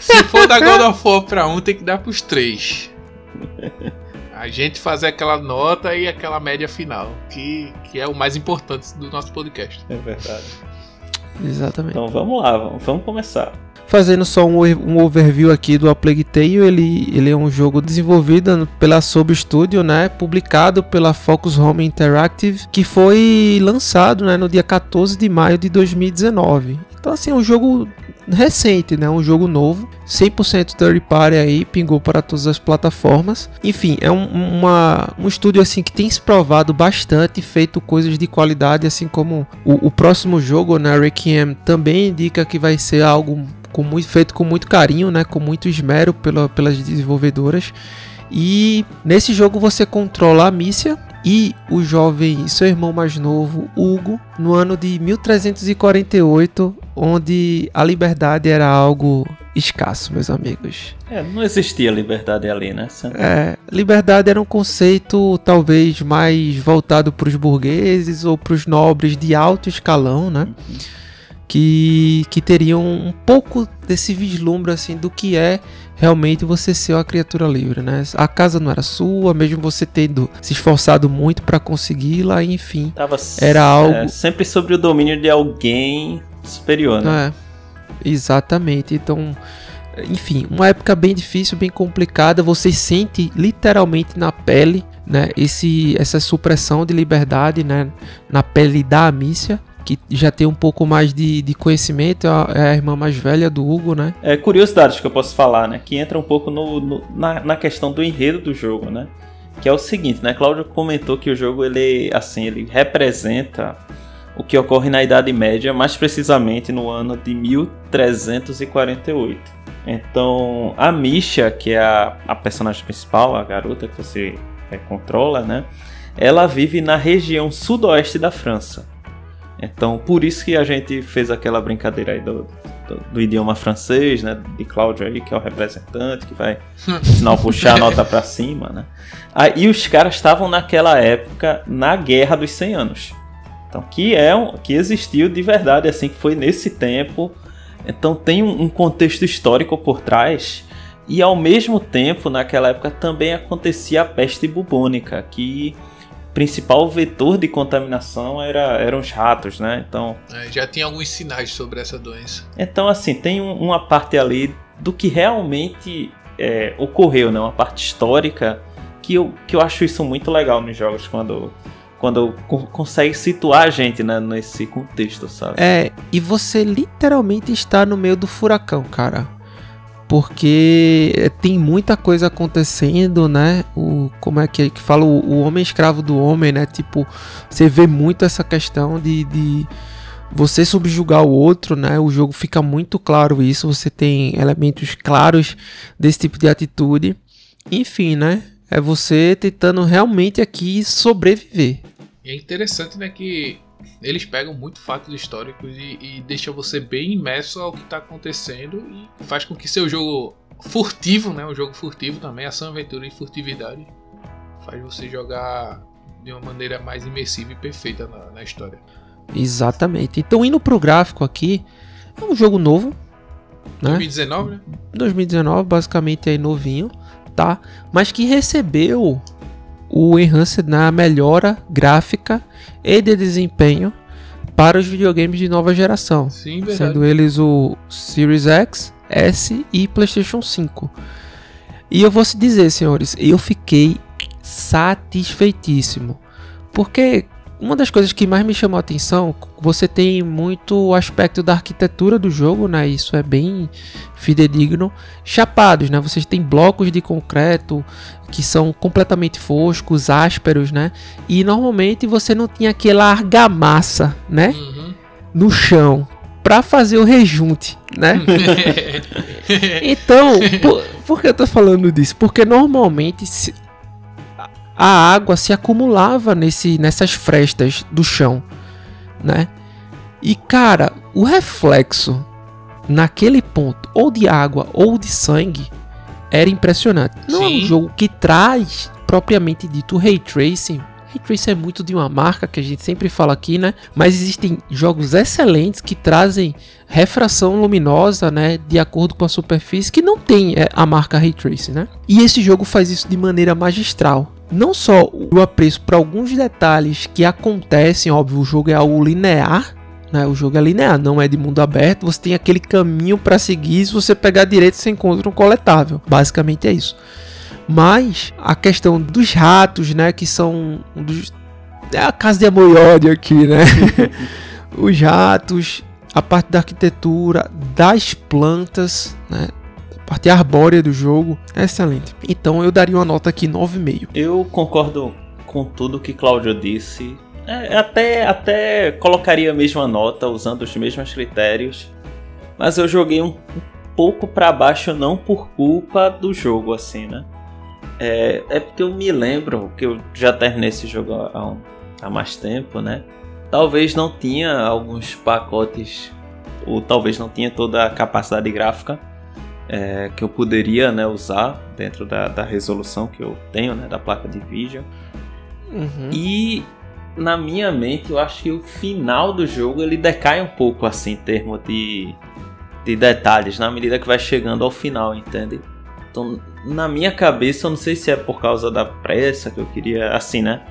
Se for dar *laughs* God of War pra um, tem que dar pros três. *laughs* A gente fazer aquela nota e aquela média final, que, que é o mais importante do nosso podcast. É verdade. Exatamente. Então vamos lá, vamos, vamos começar. Fazendo só um, um overview aqui do A Plague Tale, ele, ele é um jogo desenvolvido pela Sob Studio, né, publicado pela Focus Home Interactive, que foi lançado né, no dia 14 de maio de 2019. Então assim, é um jogo recente, né, um jogo novo, 100% third party aí, pingou para todas as plataformas. Enfim, é um, uma, um estúdio assim que tem se provado bastante, feito coisas de qualidade, assim como o, o próximo jogo, né, Requiem, também indica que vai ser algo com muito, feito com muito carinho, né, com muito esmero pela, pelas desenvolvedoras. E nesse jogo você controla a Mícia e o jovem, seu irmão mais novo, Hugo, no ano de 1348, onde a liberdade era algo escasso, meus amigos. É, não existia liberdade ali, né? Sempre- É, liberdade era um conceito talvez mais voltado para os burgueses ou para os nobres de alto escalão, né? Que, que teriam um pouco desse vislumbre assim do que é realmente você ser uma criatura livre, né? A casa não era sua, mesmo você tendo se esforçado muito para consegui-la, enfim. Tava Era é, algo- sempre sobre o domínio de alguém superior, né? É, exatamente. Então, enfim, uma época bem difícil, bem complicada. Você sente literalmente na pele, né? Esse, essa supressão de liberdade, né? Na pele da Amícia, que já tem um pouco mais de, de conhecimento. É a, é a irmã mais velha do Hugo, né? É, curiosidades que eu posso falar, né? Que entra um pouco no, no- na, na questão do enredo do jogo, né? Que é o seguinte, né? Cláudio comentou que o jogo, ele, assim, ele representa o que ocorre na Idade Média, mais precisamente no ano de 1348. Então, a Misha, que é a, a personagem principal, a garota que você é, controla, né? Ela vive na região sudoeste da França. Então, por isso que a gente fez aquela brincadeira aí do, do, do idioma francês, né? De Cláudio aí, que é o representante, que vai, *laughs* sinal, puxar a nota pra cima, né? Aí os caras estavam naquela época na Guerra dos 100 Anos. Então, que é um, que existiu de verdade, assim, que foi nesse tempo. Então, tem um, um contexto histórico por trás. E ao mesmo tempo, naquela época também acontecia a peste bubônica, que o principal vetor de contaminação era, eram os ratos, né? Então, É, já tem alguns sinais sobre essa doença. então, assim, tem um- uma parte ali do que realmente é, ocorreu, né? Uma parte histórica que eu, que eu acho isso muito legal nos jogos quando, quando co- consegue situar a gente né, nesse contexto, sabe? É, e você literalmente está no meio do furacão, cara. Porque é, tem muita coisa acontecendo, né? O, como é que, é que fala? O, o homem escravo do homem, né? Tipo, você vê muito essa questão de, de você subjugar o outro, né? O jogo fica muito claro isso. Você tem elementos claros desse tipo de atitude. Enfim, né? É você tentando realmente aqui sobreviver. E é interessante, né, que eles pegam muito fatos históricos e, e deixam você bem imerso ao que está acontecendo e faz com que seu jogo furtivo, né, um jogo furtivo também, ação, aventura e furtividade, faz você jogar de uma maneira mais imersiva e perfeita na, na história. Exatamente. Então, indo pro gráfico aqui, é um jogo novo, né? 2019, né? 2019, basicamente aí novinho, tá? Mas que recebeu o Enhanced na melhora gráfica e de desempenho para os videogames de nova geração, Sim, sendo eles o Series X, S e PlayStation 5. E eu vou se dizer, senhores, eu fiquei satisfeitíssimo. Porque uma das coisas que mais me chamou a atenção, você tem muito o aspecto da arquitetura do jogo, né? Isso é bem fidedigno. Chapados, né? Vocês têm blocos de concreto que são completamente foscos, ásperos, né? E normalmente você não tinha aquela argamassa, né? Uhum. No chão para fazer o rejunte, né? *laughs* então, por, por, que eu tô falando disso? Porque normalmente se, a água se acumulava nesse, nessas frestas do chão, né? E cara, o reflexo naquele ponto, ou de água ou de sangue, era impressionante. Não Sim. é um jogo que traz propriamente dito ray tracing. Ray tracing é muito de uma marca que a gente sempre fala aqui, né? Mas existem jogos excelentes que trazem refração luminosa, né, de acordo com a superfície que não tem é, a marca ray tracing, né? E esse jogo faz isso de maneira magistral não só o apreço para alguns detalhes que acontecem, óbvio, o jogo é algo linear, né? O jogo é linear, não é de mundo aberto. Você tem aquele caminho para seguir. Se você pegar direito, você encontra um coletável. Basicamente é isso. Mas a questão dos ratos, né? Que são um dos. É a casa de amor e ódio aqui, né? *laughs* Os ratos, a parte da arquitetura, das plantas, né? Parte arbórea do jogo é excelente. Então eu daria uma nota aqui 9,5. Eu concordo com tudo que Cláudio disse. É, até, até colocaria a mesma nota, usando os mesmos critérios. Mas eu joguei um, pouco para baixo, não por culpa do jogo, assim, né? É, é porque eu me lembro que eu já terminei esse jogo há, um, há mais tempo, né? Talvez não tinha alguns pacotes, ou talvez não tinha toda a capacidade gráfica é, que eu poderia né, usar dentro da, da, resolução que eu tenho, né, da placa de vídeo. Uhum. E na minha mente eu acho que o final do jogo ele decai um pouco assim em termos de, de detalhes na medida que vai chegando ao final, entende? Então na minha cabeça eu não sei se é por causa da pressa que eu queria assim, né,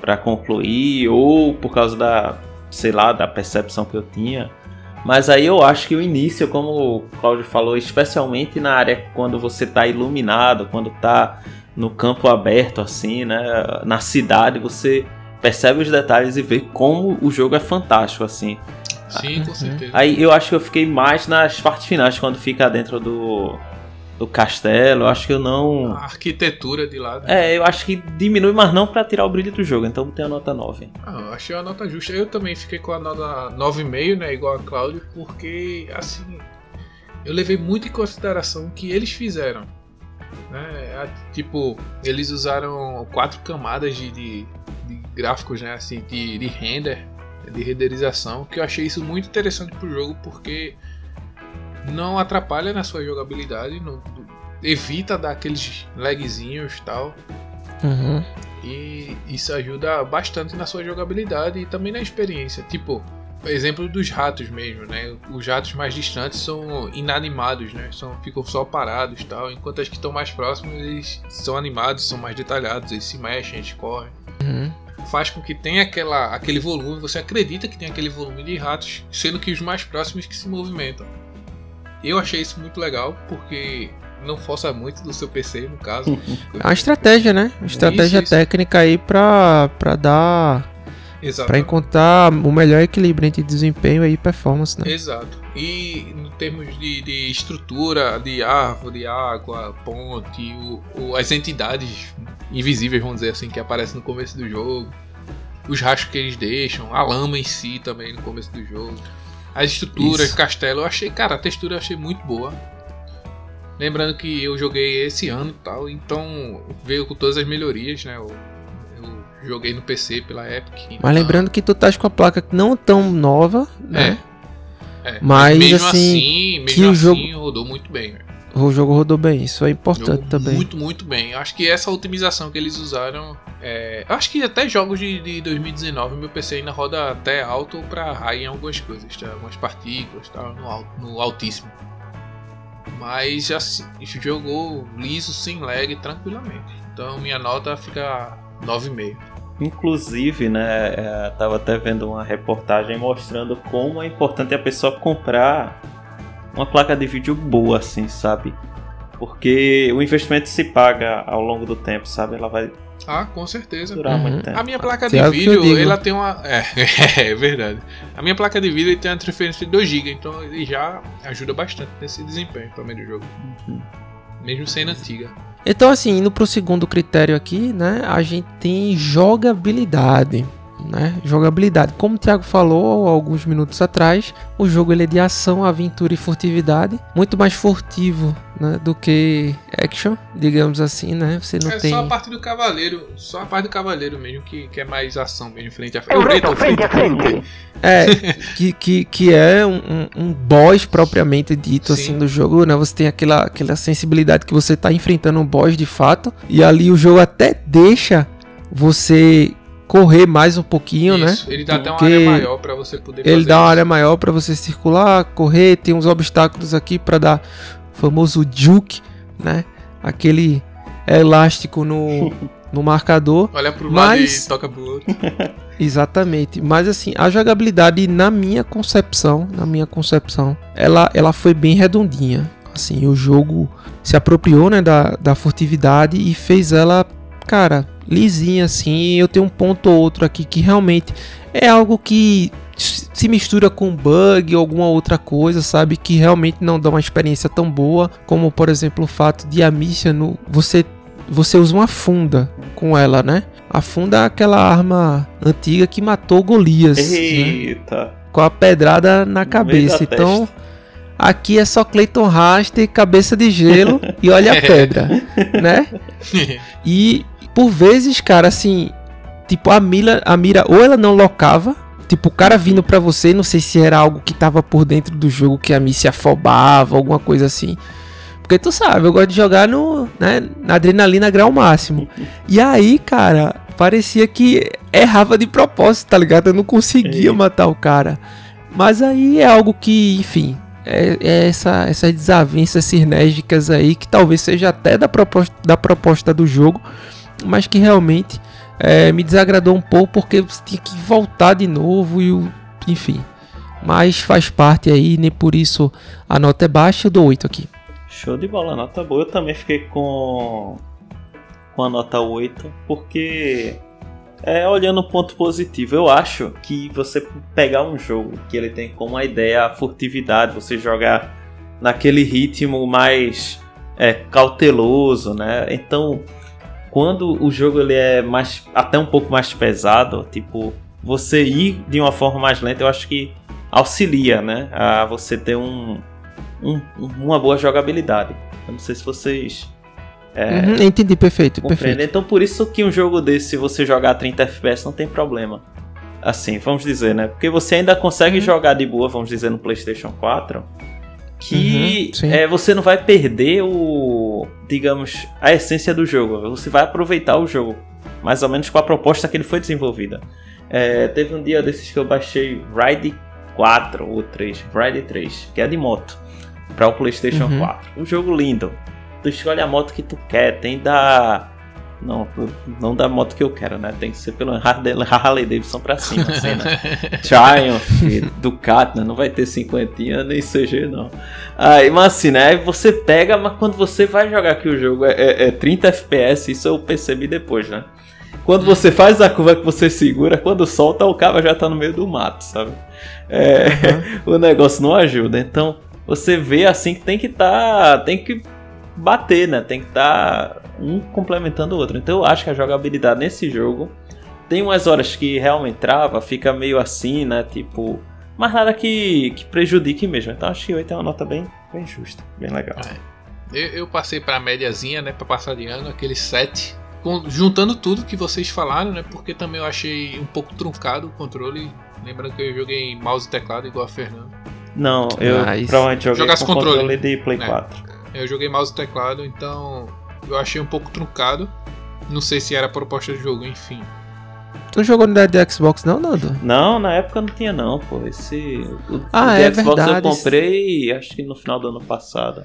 para concluir ou por causa da sei lá da percepção que eu tinha mas aí eu acho que o início, como o Claudio falou, especialmente na área quando você está iluminado, quando está no campo aberto, assim, né? Na cidade, você percebe os detalhes e vê como o jogo é fantástico, assim. Sim, com certeza. Aí eu acho que eu fiquei mais nas partes finais, quando fica dentro do, do castelo. Eu acho que eu não. A arquitetura de lá. Né? É, eu acho que diminui, mas não para tirar o brilho do jogo. Então tem a nota 9. Ah, eu achei a nota justa. Eu também fiquei com a nota 9,5, né? Igual a Cláudio, porque assim. Eu levei muito em consideração o que eles fizeram. Né? Tipo, eles usaram quatro camadas de, de, de gráficos, né? Assim, de, de render, de renderização, que eu achei isso muito interessante pro jogo, porque não atrapalha na sua jogabilidade, não, evita dar aqueles lagzinhos e tal. Uhum. E isso ajuda bastante na sua jogabilidade e também na experiência. Tipo, exemplo dos ratos mesmo, né? Os ratos mais distantes são inanimados, né? São, ficam só parados tal. Enquanto os que estão mais próximos, eles são animados, são mais detalhados, eles se mexem, eles correm. Uhum. Faz com que tenha aquela, aquele volume, você acredita que tem aquele volume de ratos, sendo que os mais próximos que se movimentam. Eu achei isso muito legal, porque não força muito do seu PC, no caso. *laughs* É uma estratégia, né? Uma estratégia isso, técnica aí pra, pra dar. Exato. Pra encontrar o melhor equilíbrio entre desempenho e performance, né? Exato. E no termos de, de estrutura, de árvore, água, ponte, o, o, as entidades invisíveis, vamos dizer assim, que aparecem no começo do jogo, os rastros que eles deixam, a lama em si também no começo do jogo as estruturas, Isso. castelo, eu achei, cara, a textura eu achei muito boa. Lembrando que eu joguei esse ano e tal, então veio com todas as melhorias, né? Eu, eu joguei no PC pela Epic. Então... Mas lembrando que tu estás com a placa não tão nova, né? É. é. Mas, mesmo assim, assim mesmo que o assim, jogo rodou muito bem. Né? O jogo rodou bem, isso é importante Jogou também. Muito, muito bem. Acho que essa otimização que eles usaram. É... Acho que até jogos de, de 2019 meu PC ainda roda até alto para high em algumas coisas, tá? algumas partículas, tá? no, alto, no altíssimo. Mas assim, jogou liso, sem lag, tranquilamente. Então minha nota fica 9,5. Inclusive, né, é, tava até vendo uma reportagem mostrando como é importante a pessoa comprar uma placa de vídeo boa, assim, sabe? Porque o investimento se paga ao longo do tempo, sabe? Ela vai ah, com certeza. durar Uhum. muito tempo. A minha placa de é vídeo, ela tem uma. *laughs* É, é verdade. A minha placa de vídeo tem uma transferência de 2GB, então ele já ajuda bastante nesse desempenho também do jogo. Uhum. Mesmo sendo antiga. Então, assim, indo pro segundo critério aqui, né? A gente tem jogabilidade. Né? Jogabilidade. Como o Thiago falou alguns minutos atrás, o jogo ele é de ação, aventura e furtividade. Muito mais furtivo né, do que action, digamos assim, né? Você não é tem. só a parte do cavaleiro, só a parte do cavaleiro mesmo que, que é mais ação mesmo, frente a Eu frente. reto frente a frente. É, *laughs* que, que, que é um, um- um boss propriamente dito Sim. assim do jogo, né? Você tem aquela, aquela sensibilidade que você tá enfrentando um boss de fato. E ali o jogo até deixa você correr mais um pouquinho, né? Isso, Ele dá até uma área maior pra você poder Ele fazer dá uma área maior para você circular, correr, tem uns obstáculos aqui para dar o famoso juke, né? Aquele elástico no, *laughs* no marcador. Olha pro lado Mas- e toca pro outro. *laughs* Exatamente. Mas assim, a jogabilidade na minha concepção, na minha concepção, ela, ela foi bem redondinha. Assim, o jogo se apropriou, né, da, da furtividade e fez ela, cara, lisinha assim. Eu tenho um ponto ou outro aqui que realmente é algo que se mistura com bug ou alguma outra coisa, sabe? Que realmente não dá uma experiência tão boa, como por exemplo o fato de a Misha no você você usa uma funda com ela, né? A funda é aquela arma antiga que matou Golias, né? Eita. com a pedrada na cabeça. Então, testa. aqui é só Clayton Raster, cabeça de gelo e olha a *laughs* pedra, né? *laughs* E por vezes, cara, assim, tipo a mira, a mira ou ela não locava, tipo o cara vindo pra você, não sei se era algo que tava por dentro do jogo que a mira se afobava, alguma coisa assim. Porque tu sabe, eu gosto de jogar no, né, na adrenalina grau máximo. E aí, cara, parecia que errava de propósito, tá ligado? Eu não conseguia matar o cara. Mas aí é algo que, enfim, é, é essa, essas desavenças sinérgicas aí que talvez seja até da proposta, da proposta do jogo, mas que realmente é, me desagradou um pouco porque você tinha que voltar de novo e o- enfim. Mas faz parte aí, nem por isso a nota é baixa, eu dou 8 aqui. Show de bola, nota boa. Eu também fiquei com, com a nota 8, porque é, olhando o ponto positivo, eu acho que você pegar um jogo que ele tem como a ideia a furtividade, você jogar naquele ritmo mais é, cauteloso, né? Então, quando o jogo ele é mais até um pouco mais pesado, tipo, você ir de uma forma mais lenta, eu acho que auxilia, né? A você ter um, um- uma boa jogabilidade. Eu não sei se vocês é, Uhum, entendi, perfeito, compreendem. perfeito. Então por isso que um jogo desse, se você jogar a 30 FPS, não tem problema. Assim, vamos dizer, né? Porque você ainda consegue Uhum. jogar de boa, vamos dizer, no PlayStation 4. Que Uhum, é, você não vai perder o. digamos, a essência do jogo. Você vai aproveitar o jogo. Mais ou menos com a proposta que ele foi desenvolvida. É, teve um dia desses que eu baixei Ride 4 ou 3, Ride 3, que é de moto, para o PlayStation Uhum. 4. Um jogo lindo. Tu escolhe a moto que tu quer, tem da. Não, não da moto que eu quero, né? Tem que ser pelo Harley Davidson pra cima, assim, né? *laughs* Triumph, Ducati, né? Não vai ter cinquentinha nem CG, não. Aí, mas assim, né? Você pega, mas quando você vai jogar aqui o jogo é, é- é 30 FPS, isso eu percebi depois, né? Quando você faz a curva que você segura, quando solta, o cara já tá no meio do mato, sabe? É, *laughs* o negócio não ajuda. Então, você vê assim que tem que tá. Tem que bater, né? Tem que estar um complementando o outro. Então eu acho que a jogabilidade nesse jogo tem umas horas que realmente trava, fica meio assim, né? Tipo, mas nada que, que prejudique mesmo. Então acho que 8 é uma nota bem, bem justa, bem legal. Eu, eu passei pra médiazinha, né? Pra passar de ano, aquele 7. Com- juntando tudo que vocês falaram, né? Porque também eu achei um pouco truncado o controle. Lembrando que eu joguei mouse e teclado igual a Fernando. Não, eu Ah, provavelmente joguei Jogasse com controle. controle de Play É. 4. Eu joguei mouse e teclado, então eu achei um pouco truncado. Não sei se era a proposta do jogo, enfim. Tu jogou no de Xbox não, Nando? Não, na época não tinha não, pô. Esse. O, Ah, o é de Xbox verdade. eu comprei acho que no final do ano passado.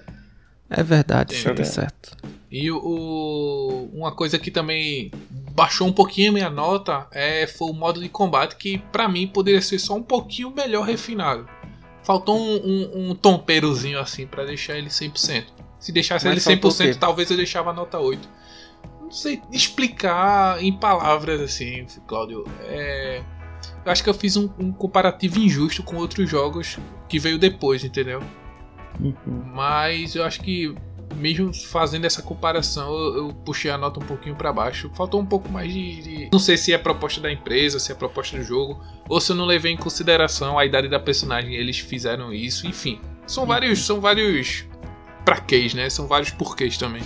É verdade, Entendi. tá certo. E o, o- uma coisa que também baixou um pouquinho a minha nota é, foi o modo de combate que pra mim poderia ser só um pouquinho melhor refinado. Faltou um, um, um tomperozinho assim pra deixar ele 100%. Se deixasse Mas ele faltou o 100%, quê? talvez eu deixava a nota 8. Não sei explicar em palavras assim, Cláudio. É, eu acho que eu fiz um, um comparativo injusto com outros jogos que veio depois, entendeu? Uhum. Mas eu acho que mesmo fazendo essa comparação, eu, eu puxei a nota um pouquinho pra baixo. Faltou um pouco mais de, de- Não sei se é a proposta da empresa, se é a proposta do jogo, ou se eu não levei em consideração a idade da personagem. Eles fizeram isso, enfim. São vários. São vários. Praquês, né? São vários porquês também.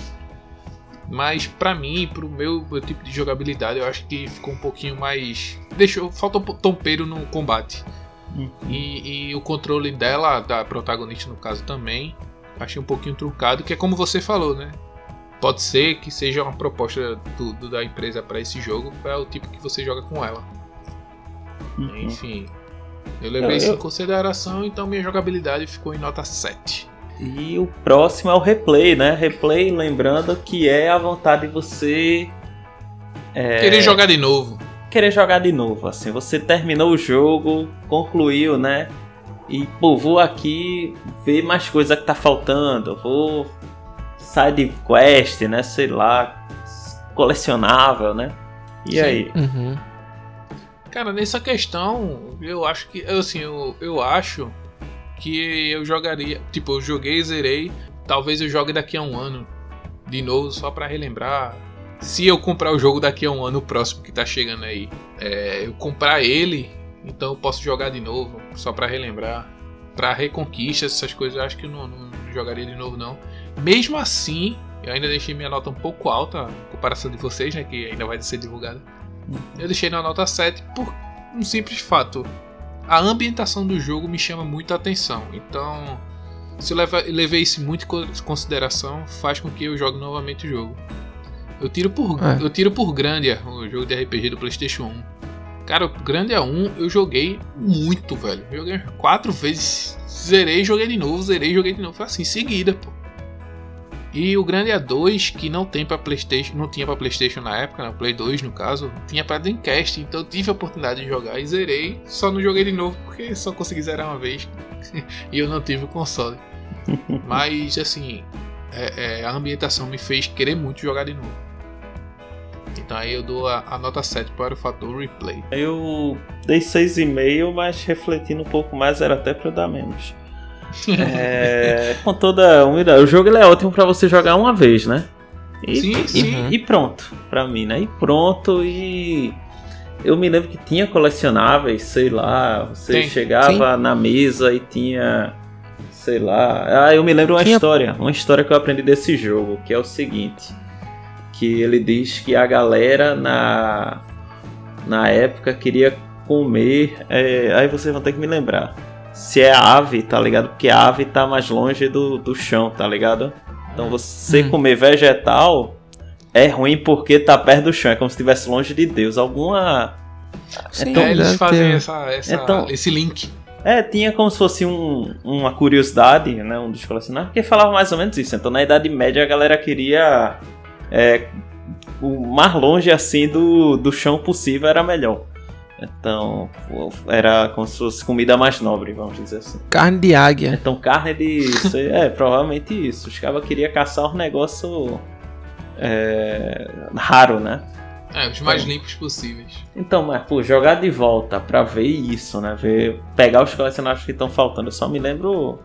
Mas pra mim, pro meu, meu tipo de jogabilidade, eu acho que ficou um pouquinho mais. Deixou. Faltou um tompeiro no combate. Uhum. E, e o controle dela, da protagonista no caso também, achei um pouquinho truncado, que é como você falou, né? Pode ser que seja uma proposta do, do- da empresa para esse jogo, para o tipo que você joga com ela. Uhum. Enfim, eu levei Eu- isso eu- em consideração, então minha jogabilidade ficou em nota 7. E o próximo é o replay, né? Replay, lembrando que é a vontade de você É. Querer jogar de novo. querer jogar de novo. Assim, você terminou o jogo, concluiu, né? E pô, vou aqui ver mais coisa que tá faltando. Vou side quest, né? Sei lá, colecionável, né? E Sim. aí? Uhum. Cara, nessa questão, eu acho que. Assim, eu, eu acho que eu jogaria. Tipo, eu joguei, zerei. Talvez eu jogue daqui a um ano de novo, só pra relembrar. Se eu comprar o jogo daqui a um ano, o próximo que tá chegando aí, é, eu comprar ele, então eu posso jogar de novo, só pra relembrar. Pra reconquista, essas coisas, eu acho que eu não, não jogaria de novo, não. Mesmo assim, eu ainda deixei minha nota um pouco alta, em comparação de vocês, né? Que ainda vai ser divulgada. Eu deixei na nota 7 por um simples fato. A ambientação do jogo me chama muito a atenção. Então, se eu leva- levei isso muito em co- consideração, faz com que eu jogue novamente o jogo. Eu tiro por, É. eu tiro por Grandia, o jogo de RPG do PlayStation 1. Cara, o Grandia 1 eu joguei muito, velho. Joguei quatro vezes, zerei, joguei de novo, zerei, joguei de novo. Foi assim, seguida, pô. E o Grandia 2, que não tem para PlayStation, não tinha para PlayStation na época, no Play 2 no caso, tinha para Dreamcast, então eu tive a oportunidade de jogar e zerei, só não joguei de novo porque só consegui zerar uma vez *laughs* e eu não tive o console. *laughs* Mas assim, é- é, a ambientação me fez querer muito jogar de novo. Então aí eu dou a, a nota 7 para o fator replay. Eu dei 6,5, mas refletindo um pouco mais era até pra eu dar menos. É, com toda humildade. O jogo ele é ótimo pra você jogar uma vez, né? E, Sim, e- sim. E, pronto, pra mim, né? E pronto, e. Eu me lembro que tinha colecionáveis, sei lá. Você Tem, chegava na mesa e tinha. Sei lá. Ah, eu me lembro uma Tinha- história. Uma história que eu aprendi desse jogo, que é o seguinte. Que ele diz que a galera na. Na época queria comer. é, aí vocês vão ter que me lembrar. Se é ave, tá ligado? Porque a ave tá mais longe do, do chão, tá ligado? Então você Hum. comer vegetal é ruim porque tá perto do chão. É como se estivesse longe de Deus. Alguma. Sim, Então, é, eles fazem essa, essa- Então- esse link. É, tinha como se fosse um- uma curiosidade, né? Um dos colecionários, porque falava mais ou menos isso. Então na Idade Média a galera queria. é, o mais longe assim do, do chão possível era melhor. Então era como se fosse comida mais nobre, vamos dizer assim. Carne de águia. Então carne de. isso é, provavelmente isso. Os caras queriam caçar um negócio. é, raro, né? É, os mais Então- limpos possíveis. Então, mas, pô, jogar de volta pra ver isso, né? Ver, pegar os colecionáveis que estão faltando. Eu só me lembro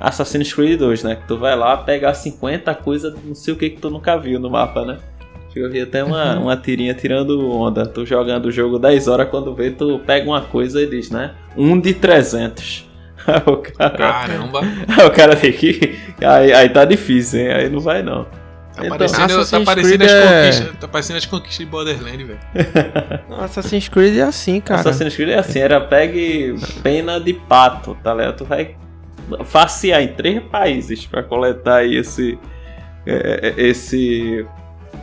Assassin's Creed 2, né? Que tu vai lá pegar 50 coisas, não sei o que que tu nunca viu no mapa, né? Eu vi até uma, uma tirinha tirando onda. Tu jogando o jogo 10 horas, quando vê, tu pega uma coisa e diz, né? Um de 300. *laughs* Aí o cara, Caramba, *laughs* aí o cara tem que. Aí, aí tá difícil, hein? Aí não vai não. tá Então, parecendo, tá parecendo as é- conquistas. Tá parecendo as conquistas de Borderland, velho. *laughs* Assassin's Creed é assim, cara. Assassin's Creed é assim, era pegue pena de pato, tá ligado? Tu vai facear em três países pra coletar aí esse. é, é, esse.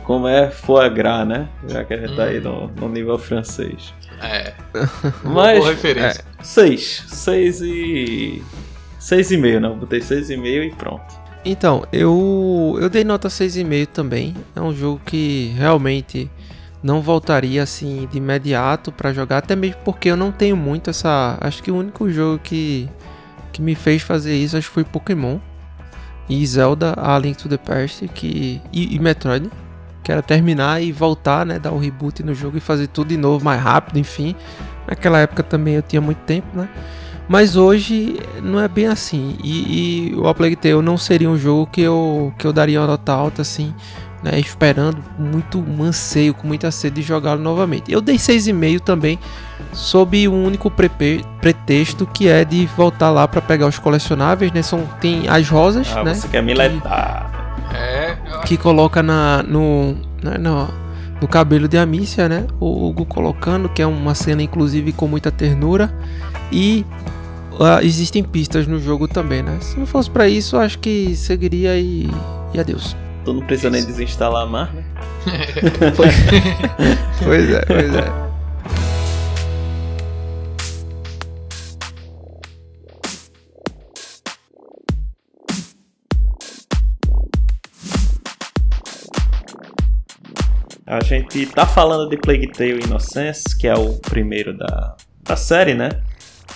Como é foie gras, né? Já que a gente tá aí no, no nível francês. É, *laughs* Mas. boa referência. Seis. Seis e. Seis e meio, não. Botei seis e meio e pronto. Então, eu eu dei nota 6,5 também. É um jogo que realmente não voltaria assim de imediato pra jogar, até mesmo porque eu não tenho muito essa, acho que o único jogo que que me fez fazer isso acho que foi Pokémon. e Zelda A Link to the Past que, e, e Metroid, que era terminar e voltar, né, dar um reboot no jogo e fazer tudo de novo, mais rápido, enfim. Naquela época também eu tinha muito tempo, né? Mas hoje não é bem assim. E, e o A Plague Tale não seria um jogo que eu, que eu daria uma nota alta assim, né? Esperando muito manseio, com muita sede de jogá-lo novamente. Eu dei 6,5 também, sob um único pretexto que é de voltar lá para pegar os colecionáveis, né? São, tem as rosas, ah, né? Você quer me levar. É. Que coloca na, no, né, no, no cabelo de Amicia, né? O Hugo colocando, que é uma cena inclusive com muita ternura. E uh, existem pistas no jogo também, né? Se não fosse para isso, acho que seguiria e, e adeus. Tu não precisa nem desinstalar mais, né? *laughs* *laughs* pois é, pois é. A gente tá falando de Plague Tale Innocence, que é o primeiro da, da série, né?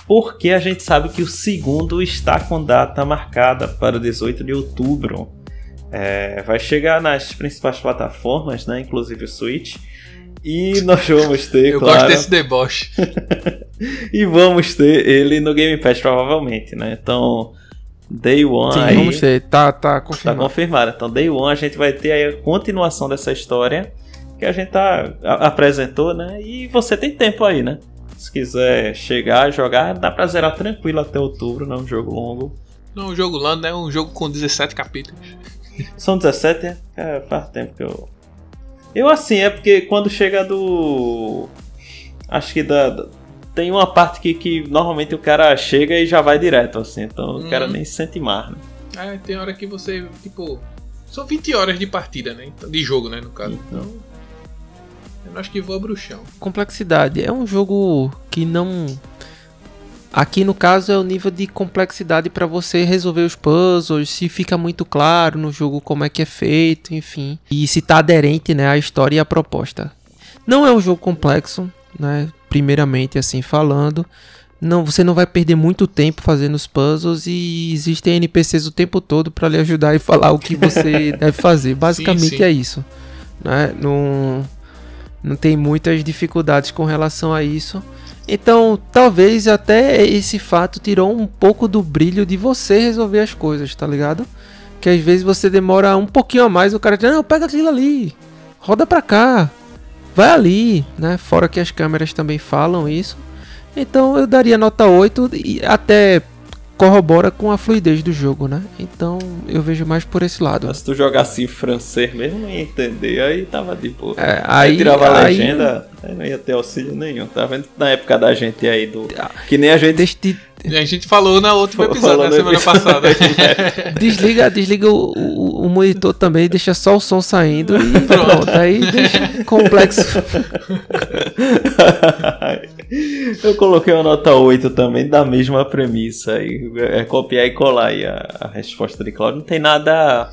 Porque a gente sabe que o segundo está com data marcada para o 18 de outubro. É, vai chegar nas principais plataformas, né? Inclusive o Switch. E nós vamos ter, *laughs* Eu claro... gosto desse deboche. *laughs* e vamos ter ele no Game Pass, provavelmente, né? Então, Day One Sim, aí... vamos ter. Tá, tá confirmado. Tá confirmado. Então, Day One a gente vai ter aí a continuação dessa história que a gente tá, a, apresentou, né? E você tem tempo aí, né? Se quiser chegar, jogar, dá pra zerar tranquilo até outubro, não é um jogo longo. Não é um jogo longo, né? É um jogo com 17 capítulos. *laughs* São 17, é? é? Faz tempo que eu. Eu assim, é porque quando chega do. Acho que da. Tem uma parte que, que normalmente o cara chega e já vai direto, assim, então hum. o cara nem se sente mais, né? É, tem hora que você, tipo. São 20 horas de partida, né? De jogo, né? No caso. Então. então acho que voa bruxão. Complexidade. É um jogo que não. Aqui no caso é o nível de complexidade para você resolver os puzzles, se fica muito claro no jogo como é que é feito, enfim. E se tá aderente né, à história e à proposta. Não é um jogo complexo, né? Primeiramente assim falando. Não, você não vai perder muito tempo fazendo os puzzles e existem NPCs o tempo todo para lhe ajudar e falar o que você *laughs* deve fazer. Basicamente sim, sim. é isso. Né? Não, não tem muitas dificuldades com relação a isso. Então, talvez até esse fato tirou um pouco do brilho de você resolver as coisas, tá ligado? Que às vezes você demora um pouquinho a mais, o cara diz: "Não, pega aquilo ali. Roda pra cá. Vai ali", né? Fora que as câmeras também falam isso. Então, eu daria nota 8 e até corrobora com a fluidez do jogo, né? Então eu vejo mais por esse lado. Mas se tu jogasse francês mesmo, não ia entender, aí tava tipo. É, aí, aí tirava a legenda, aí não ia ter auxílio nenhum. Tá vendo na época da gente aí do. Que nem a gente. Deste... A gente falou na último episódio, na semana passada. *laughs* desliga desliga o, o, o, monitor também, deixa só o som saindo e *laughs* pronto. Aí deixa complexo. *laughs* Eu coloquei uma nota 8 também da mesma premissa. Aí, é copiar e colar aí a, a resposta de Claudio. Não tem nada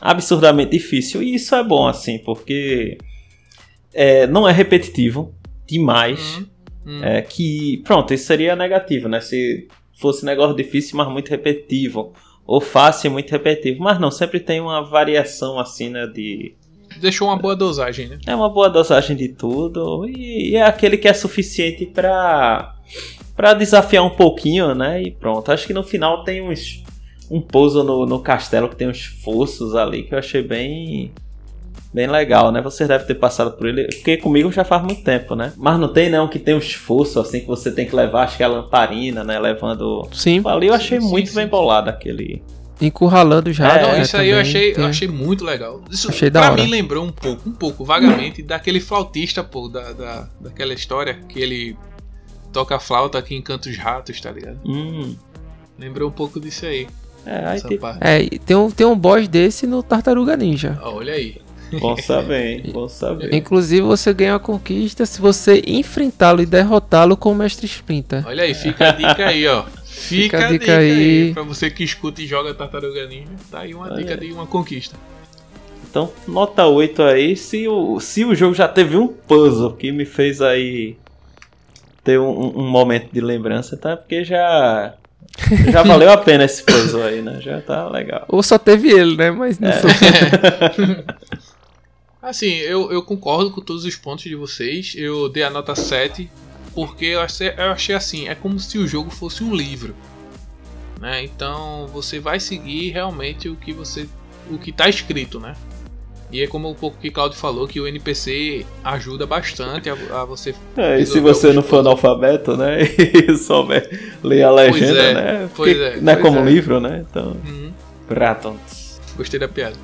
absurdamente difícil. E isso é bom, assim, porque é, não é repetitivo demais. Uhum. Hum. É, que, pronto, isso seria negativo, né? Se fosse negócio difícil, mas muito repetitivo. Ou fácil e muito repetitivo. Mas não, sempre tem uma variação assim, né? De. Deixou uma boa dosagem, né? É uma boa dosagem de tudo. E, é aquele que é suficiente pra. pra desafiar um pouquinho, né? E pronto. Acho que no final tem uns. Um pouso no, no castelo que tem uns fossos ali que eu achei bem bem legal, né? Você deve ter passado por ele, porque comigo já faz muito tempo, né? Mas não tem não que tem um esforço assim que você tem que levar, acho que é a lamparina, né? Levando. Sim. Ali eu achei sim, muito sim, bem sim. bolado aquele. Encurralando já. É, não, isso aí eu achei, eu achei muito legal. Isso achei pra mim lembrou um pouco, um pouco, vagamente, daquele flautista, pô, da, da, daquela história que ele toca flauta aqui em Cantos Ratos, tá ligado? Hum. Lembrou um pouco disso aí. É, aí tem, é, tem, um, tem um boss desse no Tartaruga Ninja. Olha aí. Bom saber, bom saber. Inclusive você ganha a conquista se você enfrentá-lo e derrotá-lo com o Mestre Splinter. Olha aí, fica a dica aí, ó. *laughs* Fica, fica a dica, dica aí. aí. Pra você que escuta e joga Tartaruga Ninja, tá aí uma dica de uma conquista. Então, nota 8 aí. Se o, se o jogo já teve um puzzle que me fez aí ter um, um momento de lembrança, tá? Porque já Já *laughs* valeu a pena esse puzzle aí, né? Já tá legal. Ou só teve ele, né? Mas não É. foi. *laughs* Assim, eu, eu concordo com todos os pontos de vocês. Eu dei a nota 7 porque eu achei, eu achei assim, é como se o jogo fosse um livro. Né? Então você vai seguir realmente o que você o que tá escrito, né? E é como um pouco que Claudio falou que o NPC ajuda bastante a, a você É, e se você não for analfabeto, né? *laughs* E souber ler a legenda, é, né? pois Porque é, não é pois como é. livro, né? Então. Uhum. Gostei da piada.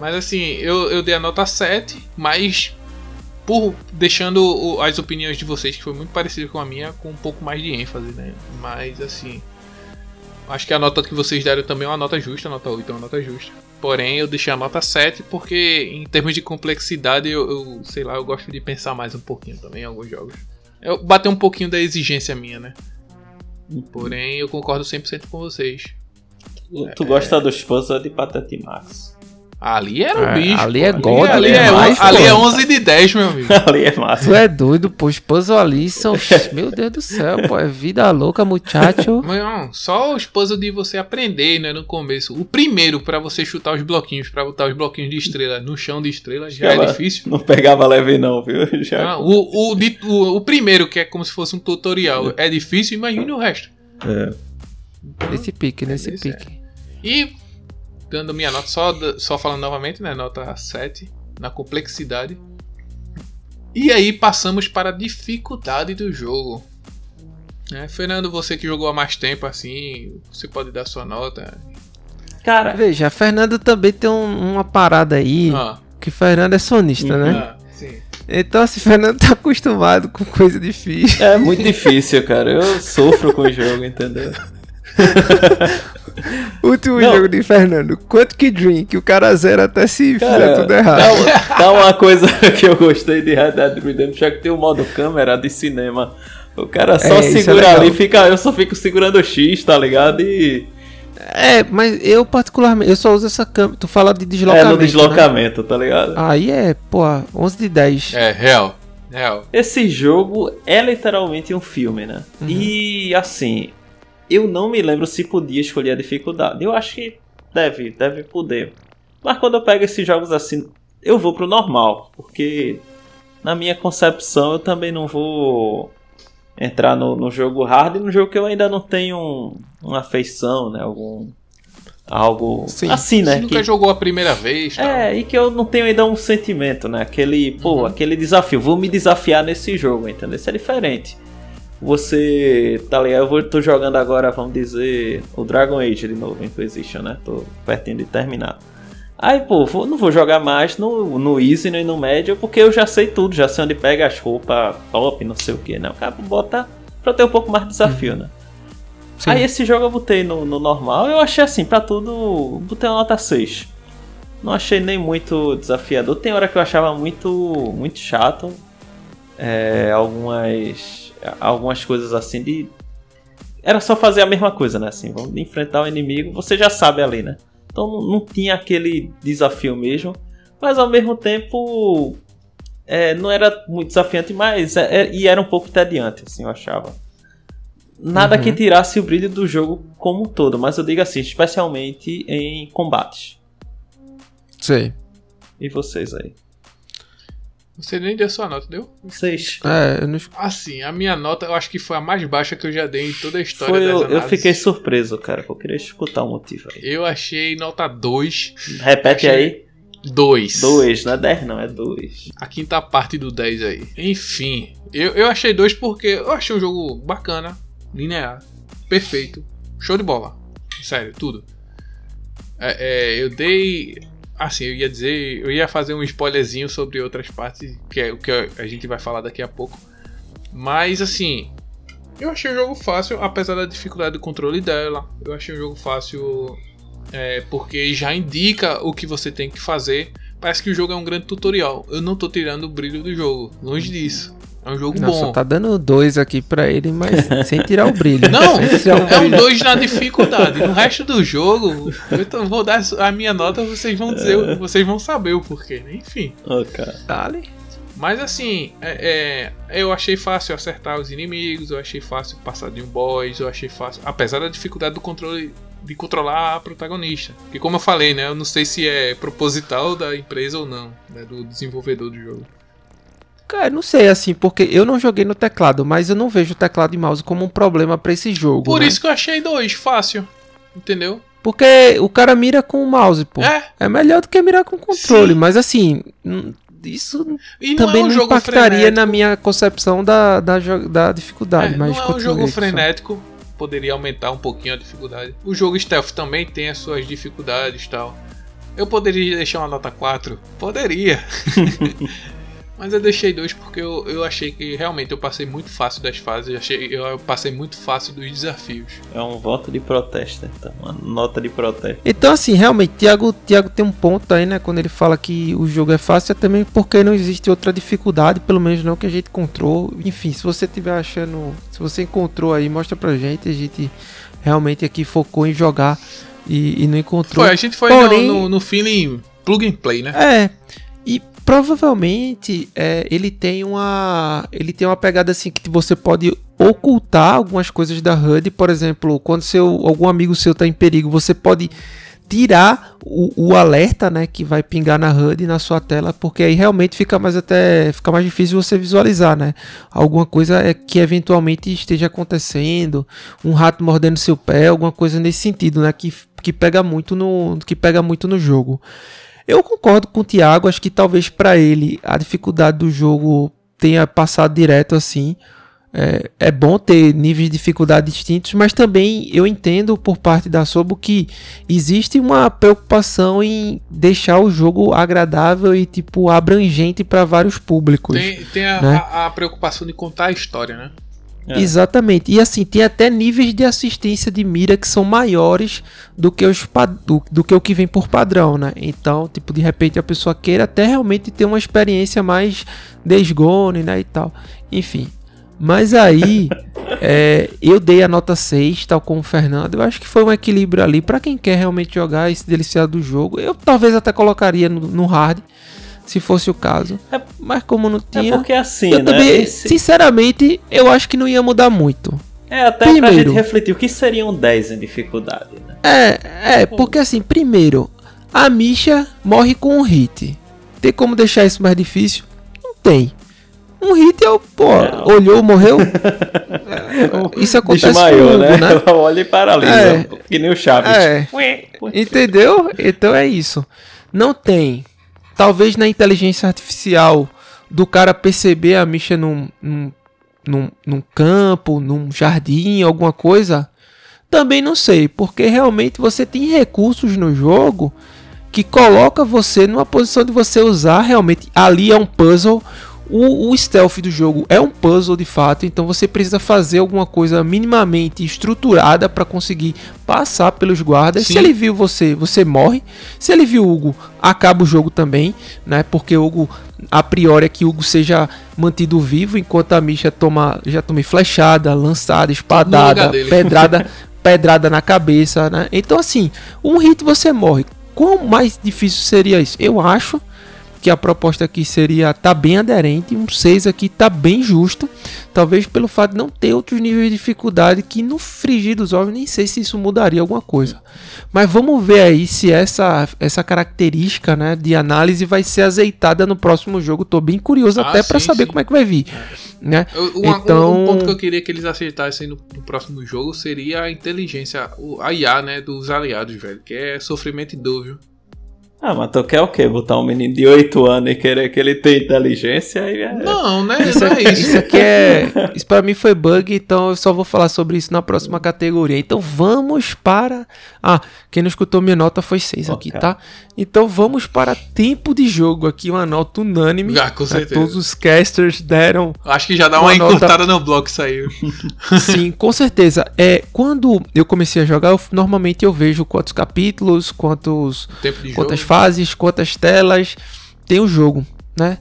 Mas assim, eu, eu dei a nota 7, mas por deixando as opiniões de vocês, que foi muito parecida com a minha, com um pouco mais de ênfase, né? Mas assim. Acho que a nota que vocês deram também é uma nota justa, a nota 8 é uma nota justa. Porém, eu deixei a nota 7 porque, em termos de complexidade, eu, eu sei lá, eu gosto de pensar mais um pouquinho também em alguns jogos. Eu batei um pouquinho da exigência minha, né? Porém, eu concordo 100% com vocês. Tu, tu gosta dos puzzles de Patete Max. Ali era o É, bicho. ali pô. é God, ali, *laughs* ali é, é on- mais, ali é 11 de 10, meu amigo. Ali é Tu massa. é doido, pô. Os puzzles ali são. *laughs* Meu Deus do céu, pô. É vida louca, muchacho. Mas, não, só os puzzles de você aprender, né, no começo. O primeiro, pra você chutar os bloquinhos, pra botar os bloquinhos de estrela no chão de estrela, já é Ela difícil. Não pegava leve, não, viu? *laughs* Já. Ah, o, o, de- o, o primeiro, que é como se fosse um tutorial, é difícil, imagine o resto. É. Nesse pique, nesse é. pique. E, dando minha nota, só, só falando novamente, né, nota 7, na complexidade. E aí passamos para a dificuldade do jogo. É, Fernando, você que jogou há mais tempo assim, você pode dar sua nota. Cara, Veja, a Fernanda também tem um- uma parada aí. Ah, Que Fernanda é sonista, né? ah, sim. Então, assim, Fernando tá acostumado com coisa difícil. é muito difícil, cara. Eu sofro com o jogo, entendeu? *laughs* *laughs* Último Não. jogo de Fernando. Quanto que drink? O cara zera até se fizer tudo errado. Tá, uma- *laughs* tá uma coisa *laughs* que eu gostei de Red Dead Redemption, é que tem o modo câmera de cinema. O cara só É, é segura legal. ali, fica, eu só fico segurando o X, tá ligado? E É, mas eu particularmente, eu só uso essa câmera. Tu fala de é deslocamento. no né? deslocamento, tá ligado? Aí é, pô, 11 de 10. É, real. Real. Esse jogo é literalmente um filme, né? Uhum. E assim, eu não me lembro se podia escolher a dificuldade. Eu acho que deve, deve poder. Mas quando eu pego esses jogos assim, eu vou pro normal, porque na minha concepção eu também não vou entrar no, no jogo hard, no jogo que eu ainda não tenho um- uma afeição, né? Algum algo Sim. assim, né? Você nunca que- jogou a primeira vez, tá? é, e que eu não tenho ainda um sentimento, né? Aquele, pô, Uhum. aquele desafio. Vou me desafiar nesse jogo, entendeu? Isso é diferente. Você, tá ligado? Eu vou, tô jogando agora, vamos dizer, o Dragon Age de novo, Inquisition, né? Tô pertinho de terminar. Aí, pô, vou- não vou jogar mais no, no Easy nem no Médio, porque eu já sei tudo, já sei onde pega as roupas top, não sei o que, né? O cara bota pra ter um pouco mais de desafio, né? Sim. Aí esse jogo eu botei no, no normal, eu achei assim, pra tudo, botei uma nota 6. Não achei nem muito desafiador. Tem hora que eu achava muito, muito chato. É, algumas, algumas coisas assim de. Era só fazer a mesma coisa, né? Assim, vamos enfrentar o inimigo, você já sabe ali, né? Então não, tinha aquele desafio mesmo. Mas ao mesmo tempo. é, não era muito desafiante, mas. é- é- e era um pouco entediante, assim, eu achava. Nada Uhum. que tirasse o brilho do jogo como um todo, mas eu digo assim, especialmente em combates. Sei. E vocês aí? Você nem deu sua nota, deu? Vocês. É, eu não... Assim, a minha nota eu acho que foi a mais baixa que eu já dei em toda a história Foi, das eu, eu fiquei surpreso, cara. Eu queria escutar o motivo aí. Eu achei nota 2. Repete Achei- aí. 2. 2, não é 10 não, é 2. A quinta parte do 10 aí. Enfim, eu, eu achei 2 porque eu achei um jogo bacana, linear, perfeito, show de bola. Sério, tudo. É, é, eu dei. Assim, eu ia dizer. Eu ia fazer um spoilerzinho sobre outras partes, que é o que a gente vai falar daqui a pouco. Mas assim. Eu achei o jogo fácil, apesar da dificuldade do controle dela. Eu achei o jogo fácil é, porque já indica o que você tem que fazer. Parece que o jogo é um grande tutorial. Eu não tô tirando o brilho do jogo, longe disso. É um jogo Nossa, bom. tá dando dois aqui pra ele, mas *laughs* sem tirar o brilho. Não, o é um brilho. 2 na dificuldade. No resto do jogo, eu tô- vou dar a minha nota, vocês vão dizer, vocês vão saber o porquê. né? Enfim. Cara. Dale. Mas assim, é, é, eu achei fácil acertar os inimigos, eu achei fácil passar de um boss, eu achei fácil. Apesar da dificuldade do controle de controlar a protagonista. Que como eu falei, né? Eu não sei se é proposital da empresa ou não, né, do desenvolvedor do jogo. Cara, não sei assim, porque eu não joguei no teclado, mas eu não vejo o teclado e mouse como um problema para esse jogo. Por né? isso que eu achei dois, fácil. Entendeu? Porque o cara mira com o mouse, pô. É. É melhor do que mirar com o controle, Sim. mas assim, isso E não também é um não jogo impactaria frenético. na minha concepção da, da, da dificuldade. É, mas não é um jogo frenético, poderia aumentar um pouquinho a dificuldade. O jogo stealth também tem as suas dificuldades e tal. Eu poderia deixar uma nota 4? Poderia. *laughs* Mas eu deixei dois porque eu, eu achei que realmente eu passei muito fácil das fases, eu, achei, eu passei muito fácil dos desafios. É um voto de protesto, então. Uma nota de protesto. Então, assim, realmente, Thiago, Thiago tem um ponto aí, né? Quando ele fala que o jogo é fácil, é também porque não existe outra dificuldade, pelo menos não que a gente encontrou. Enfim, se você tiver achando. Se você encontrou aí, mostra pra gente. A gente realmente aqui focou em jogar e, e não encontrou. Foi, a gente foi Porém- no, no, no feeling plug and play, né? É. E provavelmente é, ele tem uma. Ele tem uma pegada assim que você pode ocultar algumas coisas da HUD. Por exemplo, quando seu, algum amigo seu tá em perigo, você pode tirar o, o alerta, né, que vai pingar na HUD na sua tela, porque aí realmente fica mais até fica mais difícil você visualizar, né? Alguma coisa é que eventualmente esteja acontecendo, um rato mordendo seu pé, alguma coisa nesse sentido, né, que, que pega muito no que pega muito no jogo. Eu concordo com o Thiago, acho que talvez para ele a dificuldade do jogo tenha passado direto assim. É, é bom ter níveis de dificuldade distintos, mas também eu entendo por parte da Sobo que existe uma preocupação em deixar o jogo agradável e tipo abrangente para vários públicos. Tem, tem a, né? a- a preocupação de contar a história, né? É. Exatamente. E assim, tem até níveis de assistência de mira que são maiores do que, os, do, do que o que vem por padrão, né? Então, tipo, de repente a pessoa queira até realmente ter uma experiência mais desgone, né? E tal. Enfim. Mas aí, *laughs* é, eu dei a nota 6, tal como o Fernando. Eu acho que foi um equilíbrio ali para quem quer realmente jogar e se deliciar do jogo. Eu talvez até colocaria no, no hard, se fosse o caso. É- Mas como não É tinha. porque assim, eu né? também, esse- sinceramente, eu acho que não ia mudar muito. É até pra Primeiro- gente refletir o que seria um 10 em dificuldade, né? É, é, porque assim, primeiro, a Misha morre com um hit. Tem como deixar isso mais difícil? Não tem. Um hit é o, pô, olhou, morreu. *laughs* É, isso acontece Desmaiou, né? Né? *laughs* Ela olha e paralisa. É. Que nem o Chaves. É. Entendeu? Então é isso. Não tem. Talvez na inteligência artificial do cara perceber a Misha num, num, num, num campo, num jardim, alguma coisa. Também não sei, porque realmente você tem recursos no jogo que coloca você numa posição de você usar realmente. Ali é um puzzle. O, o stealth do jogo é um puzzle de fato, então você precisa fazer alguma coisa minimamente estruturada para conseguir passar pelos guardas. Sim. Se ele viu você, você morre. Se ele viu o Hugo, acaba o jogo também, né? Porque o Hugo, a priori é que o Hugo seja mantido vivo enquanto a Misha toma, já tome flechada, lançada, espadada, *laughs* pedrada, pedrada na cabeça, né? Então assim, um hit você morre. Quão mais difícil seria isso? Eu acho que a proposta aqui seria tá bem aderente, um 6 aqui tá bem justo, talvez pelo fato de não ter outros níveis de dificuldade que no frigir dos ovos nem sei se isso mudaria alguma coisa. Mas vamos ver aí se essa essa característica, né, de análise vai ser azeitada no próximo jogo. Tô bem curioso Ah, até para saber sim. como é que vai vir, né? Uma- Então- um, um ponto que eu queria que eles acertassem no, no próximo jogo seria a inteligência, o- a IA, né, dos aliados, velho, que é sofrimento e dor, viu? Ah, mas tu quer o quê? Botar um menino de 8 anos e querer que ele tenha inteligência? Aí é... Não, né? Isso não aqui, é isso. isso aqui é. Isso pra mim foi bug, então eu só vou falar sobre isso na próxima categoria. Então vamos para. Ah, quem não escutou minha nota foi 6 aqui, tá? Então vamos para tempo de jogo aqui, uma nota unânime. Ah, com né? certeza. Todos os casters deram Acho que já dá uma, Uma nota- encurtada no bloco isso aí. *laughs* Sim, com certeza. É, quando eu comecei a jogar, eu- normalmente eu vejo quantos capítulos, quantos Tempo de quantas jogo. Fases, quantas telas tem o jogo, né?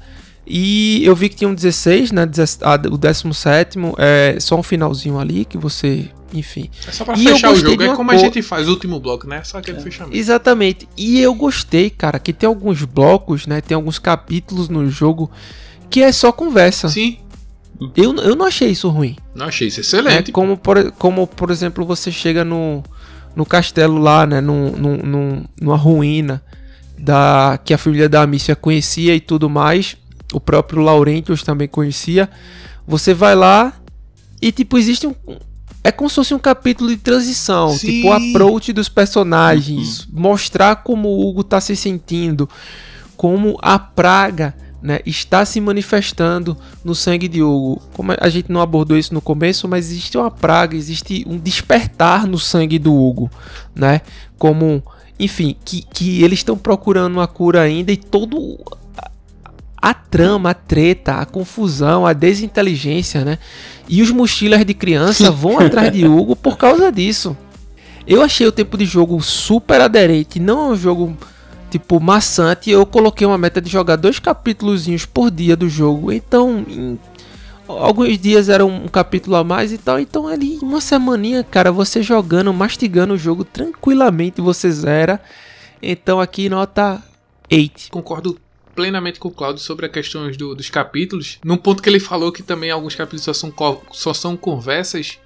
E eu vi que tinham 16, né? Ah, O 17 é só um finalzinho ali que você enfim. É só pra E fechar o jogo. É como a cor- gente faz o último bloco, né? Só aquele fechamento. Exatamente. E eu gostei, cara, que tem alguns blocos, né? Tem alguns capítulos no jogo que é só conversa. Sim, Eu, eu não achei isso ruim. não achei isso excelente. Como, por, como, por exemplo, você chega no, no castelo lá, né? Num, num- numa ruína da, que a família da Amicia conhecia e tudo mais. O próprio Laurentius também conhecia. Você vai lá e, tipo, existe um. É como se fosse um capítulo de transição. Sim. Tipo, o approach dos personagens. Mostrar como o Hugo tá se sentindo. Como a praga né, está se manifestando no sangue de Hugo. Como a gente não abordou isso no começo, mas existe uma praga, existe um despertar no sangue do Hugo, né? Como, enfim, que, que eles estão procurando uma cura ainda e todo a, trama, a treta, a confusão, a desinteligência, né? E os mochilas de criança *laughs* vão atrás de Hugo por causa disso. Eu achei o tempo de jogo super aderente, não é um jogo tipo maçante. Eu coloquei uma meta de jogar dois capítulos por dia do jogo. Então, em alguns dias era um capítulo a mais e tal. Então, ali, uma semaninha, cara, você jogando, mastigando o jogo tranquilamente, você zera. Então, aqui nota 8. Concordo plenamente com o Claudio sobre as questões do- dos capítulos. Num ponto que ele falou que também alguns capítulos só são, só são conversas.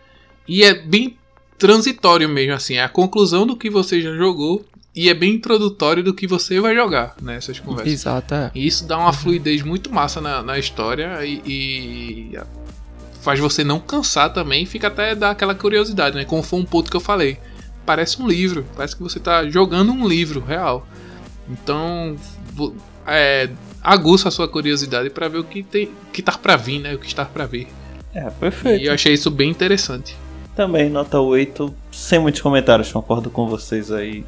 E é bem transitório mesmo, assim. É a conclusão do que você já jogou. E é bem introdutório do que você vai jogar nessas conversas. Exato, é. E isso dá uma fluidez muito massa na, na história e, e faz você não cansar também. Fica até dar aquela curiosidade, né? Como foi um ponto que eu falei. Parece um livro, parece que você tá jogando um livro real. Então, é, aguça a sua curiosidade para ver o que tem, que tá para vir, né? O que está para vir. É, perfeito. E eu achei isso bem interessante. Também, nota 8, sem muitos comentários, concordo com vocês aí.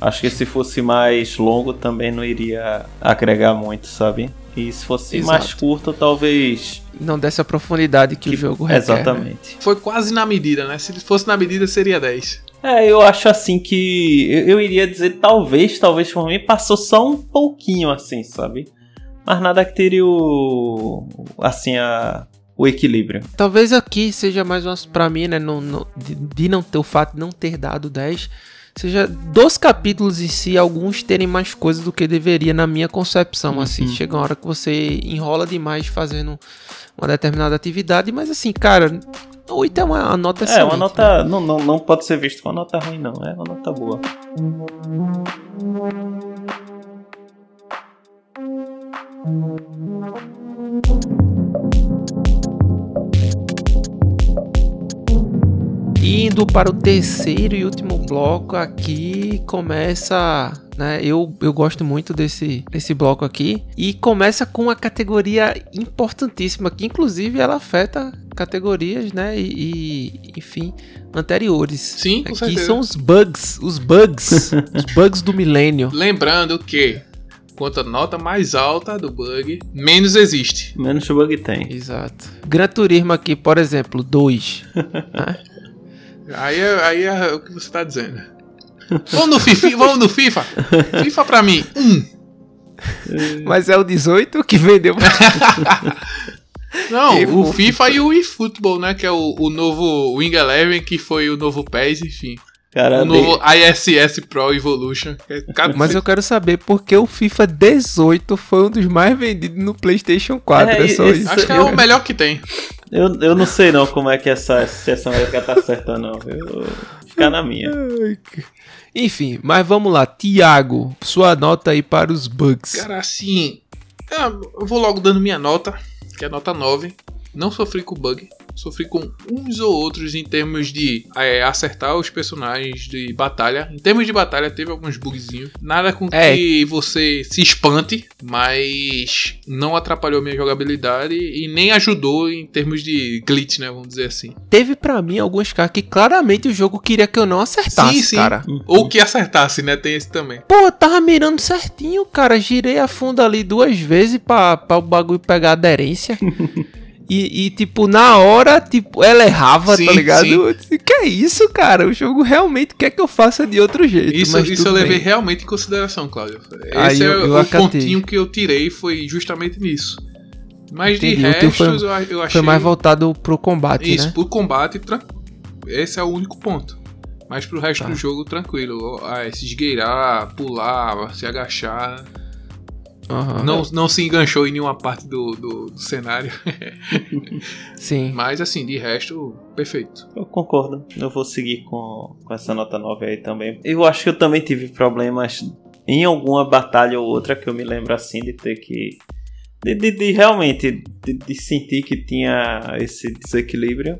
Acho que se fosse mais longo também não iria agregar muito, sabe? E se fosse Exato. mais curto, talvez. Não dessa profundidade que, o jogo requer. né? Exatamente. Foi quase na medida, né? Se fosse na medida, seria 10. É, eu acho assim que. Eu, eu iria dizer talvez, talvez por mim, passou só um pouquinho assim, sabe? Mas nada que teria o. Assim, a. O equilíbrio. Talvez aqui seja mais umas pra mim, né? não- não- de, de não ter o fato de não ter dado 10. Seja dos capítulos em si, alguns terem mais coisas do que deveria na minha concepção. Assim, Uhum. chega uma hora que você enrola demais fazendo uma determinada atividade, mas assim, cara, 8 é uma, uma nota É, excelente. uma né? nota. Não, não, não pode ser visto como uma nota ruim, não. É uma nota boa. Indo para o terceiro e último bloco aqui começa, né? Eu, eu gosto muito desse, desse bloco aqui e começa com uma categoria importantíssima que inclusive ela afeta categorias, né? E, e, enfim anteriores. Sim, com Aqui certeza. são os bugs, os bugs, *laughs* os bugs do milênio. Lembrando que quanto a nota mais alta do bug, menos existe. Menos bug tem. Exato. Gran Turismo aqui, por exemplo, 2. *laughs* Aí é, aí é o que você tá dizendo. Vamos no FIFA, vamos no FIFA. FIFA pra mim, um. Mas é o 18 que vendeu. *laughs* Não, o. FIFA e o eFootball, né? Que é o, o novo Wing Eleven, que foi o novo PES, enfim. Cara, o novo ISS Pro Evolution. É, Mas eu quero saber por que o FIFA 18 foi um dos mais vendidos no PlayStation 4. É, É, só isso. Acho que é o melhor que tem. eu, eu não sei não como é que essa, se essa métrica tá certa, não. Eu vou ficar na minha. Enfim, mas vamos lá. Tiago, sua nota aí para os bugs. Cara, assim. Eu vou logo dando minha nota, que é nota 9. Não sofri com bug. Sofri com uns ou outros em termos de é, acertar os personagens de batalha. Em termos de batalha, teve alguns bugzinhos. Nada com É. que você se espante, mas não atrapalhou minha jogabilidade e nem ajudou em termos de glitch, né? Vamos dizer assim. Teve pra mim alguns caras que claramente o jogo queria que eu não acertasse, sim, sim. cara. Ou que acertasse, né? Tem esse também. Pô, eu tava mirando certinho, cara. Girei a fundo ali duas vezes pra, pra o bagulho pegar aderência. *laughs* E, e, tipo, na hora, tipo, ela errava, Sim, tá ligado? sim. Eu disse, que é isso, cara? O jogo realmente quer que eu faça de outro jeito. Isso, mas isso eu levei bem. realmente em consideração, Cláudio. Aí Esse eu- é eu o acatei. pontinho que eu tirei, foi justamente nisso. Mas Entendi, de o teu restos, foi- eu, achei. Foi mais voltado pro combate, Isso, né? por combate, tran- esse é o único ponto. Mas pro resto Tá. do jogo, tranquilo. Ah, se esgueirar, pular, se agachar. Aham. Não, não se enganchou em nenhuma parte do, do, do cenário. *laughs* Sim. Mas assim, de resto, perfeito. Eu concordo. Eu vou seguir com, com essa nota 9 aí também. Eu acho que eu também tive problemas em alguma batalha ou outra que eu me lembro assim de ter que. De, de- de realmente de, de sentir que tinha esse desequilíbrio.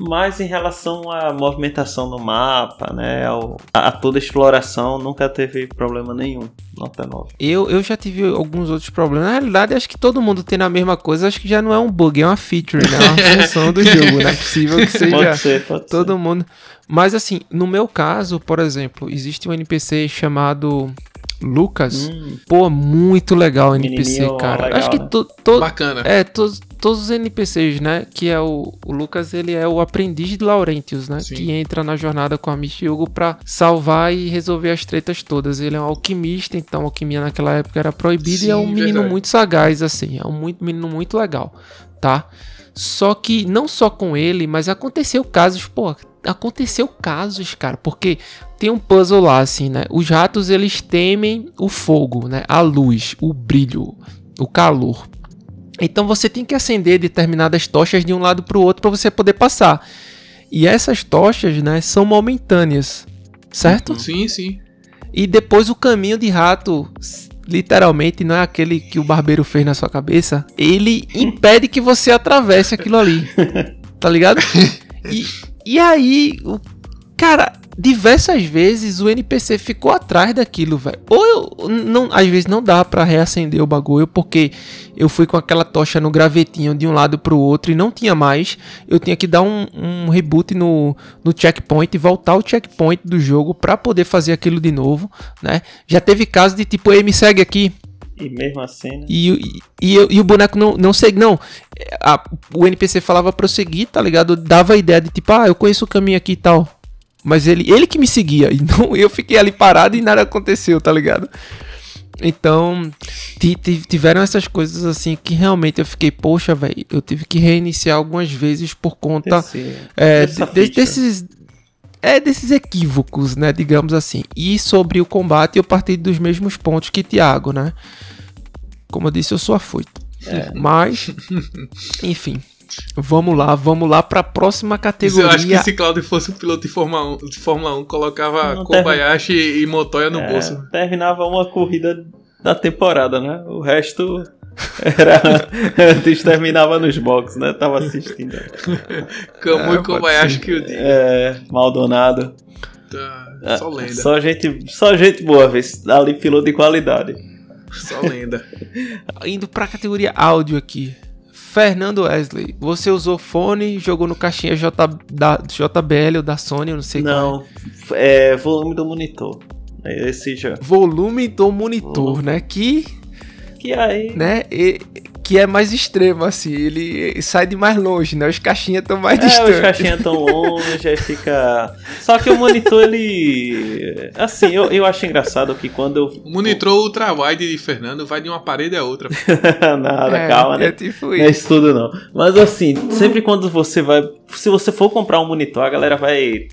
Mas em relação à movimentação no mapa, né? ao- a, a toda a exploração, nunca teve problema nenhum. Nota 9. Eu, eu já tive alguns outros problemas. Na realidade, acho que todo mundo tem a mesma coisa. Acho que já não é um bug, é uma feature, né? É uma *laughs* função do jogo. Não é possível que seja Pode ser, pode todo mundo. Mas assim, no meu caso, por exemplo, existe um NPC chamado Lucas. Hum, Pô, muito legal o NPC, Menininho cara. legal, acho que né? to, to- Bacana. é, todos, todos os NPCs, né? Que é o, o Lucas, ele é o aprendiz de Laurentius, né? Sim. Que entra na jornada com a Miss Hugo pra salvar e resolver as tretas todas. Ele é um alquimista, então a alquimia naquela época era proibida e é um Sim, menino verdade. muito sagaz, assim. É um muito, menino muito legal, tá? Só que não só com ele, mas aconteceu casos, pô, aconteceu casos, cara, porque tem um puzzle lá, assim, né? Os ratos, eles temem o fogo, né? A luz, o brilho, o calor. Então você tem que acender determinadas tochas de um lado para o outro para você poder passar. E essas tochas, né, são momentâneas, certo? Sim, sim. E depois o caminho de rato, literalmente, não é aquele que o barbeiro fez na sua cabeça, ele impede que você atravesse aquilo ali. *laughs* Tá ligado? *laughs* E, e aí, o cara, diversas vezes o NPC ficou atrás daquilo, velho. Ou eu não, às vezes não dá pra reacender o bagulho porque eu fui com aquela tocha no gravetinho de um lado pro outro e não tinha mais. Eu tinha que dar um, um reboot no, no checkpoint e voltar o checkpoint do jogo pra poder fazer aquilo de novo, né? Já teve caso de tipo, ei, me segue aqui. E mesmo assim, né? E, e, e, e o boneco não, não segue, não. A- o NPC falava pra eu seguir, tá ligado? Dava a ideia de tipo, ah, eu conheço o caminho aqui e tal. Mas ele, ele que me seguia. *laughs* Então eu fiquei ali parado e nada aconteceu, tá ligado? Então, ti- ti- tiveram essas coisas assim que realmente eu fiquei, poxa, velho, eu tive que reiniciar algumas vezes por conta Esse- é, de- desses é desses equívocos, né, digamos assim. E sobre o combate eu parti dos mesmos pontos que Thiago, né? Como eu disse, eu sou afoito. É. Mas, *laughs* enfim, vamos lá, vamos lá para a próxima Eu categoria. acho que se Claudio fosse um piloto de Fórmula 1, de Fórmula 1 colocava Não, Kobayashi e Montoya no É, bolso. terminava uma corrida da temporada, né? O resto era. *laughs* Antes terminava nos boxes, né? Tava assistindo. *laughs* Camu É, e Kobayashi que o dia. É, Maldonado. Tá, só lenda. Só gente, só gente boa, vê se ali piloto de qualidade. Só lenda. *laughs* Indo para a categoria áudio aqui. Fernando Wesley, você usou fone, jogou no caixinha J, da JBL ou da Sony, eu não sei qual é. Não, é volume do monitor. Esse já. Volume do monitor, né? Que Que aí. né? E- que é mais extremo, assim. Ele sai de mais longe, né? Os caixinhas estão mais É, os distantes. caixinhas tão longe, aí fica. Só que o monitor, ele. Assim, eu, eu acho engraçado que quando eu. O monitor ultra-wide de Fernando vai de uma parede a outra. *laughs* Nada, É, calma, né? É tipo Não é isso. isso tudo não. Mas assim, sempre quando você vai. Se você for comprar um monitor, a galera vai.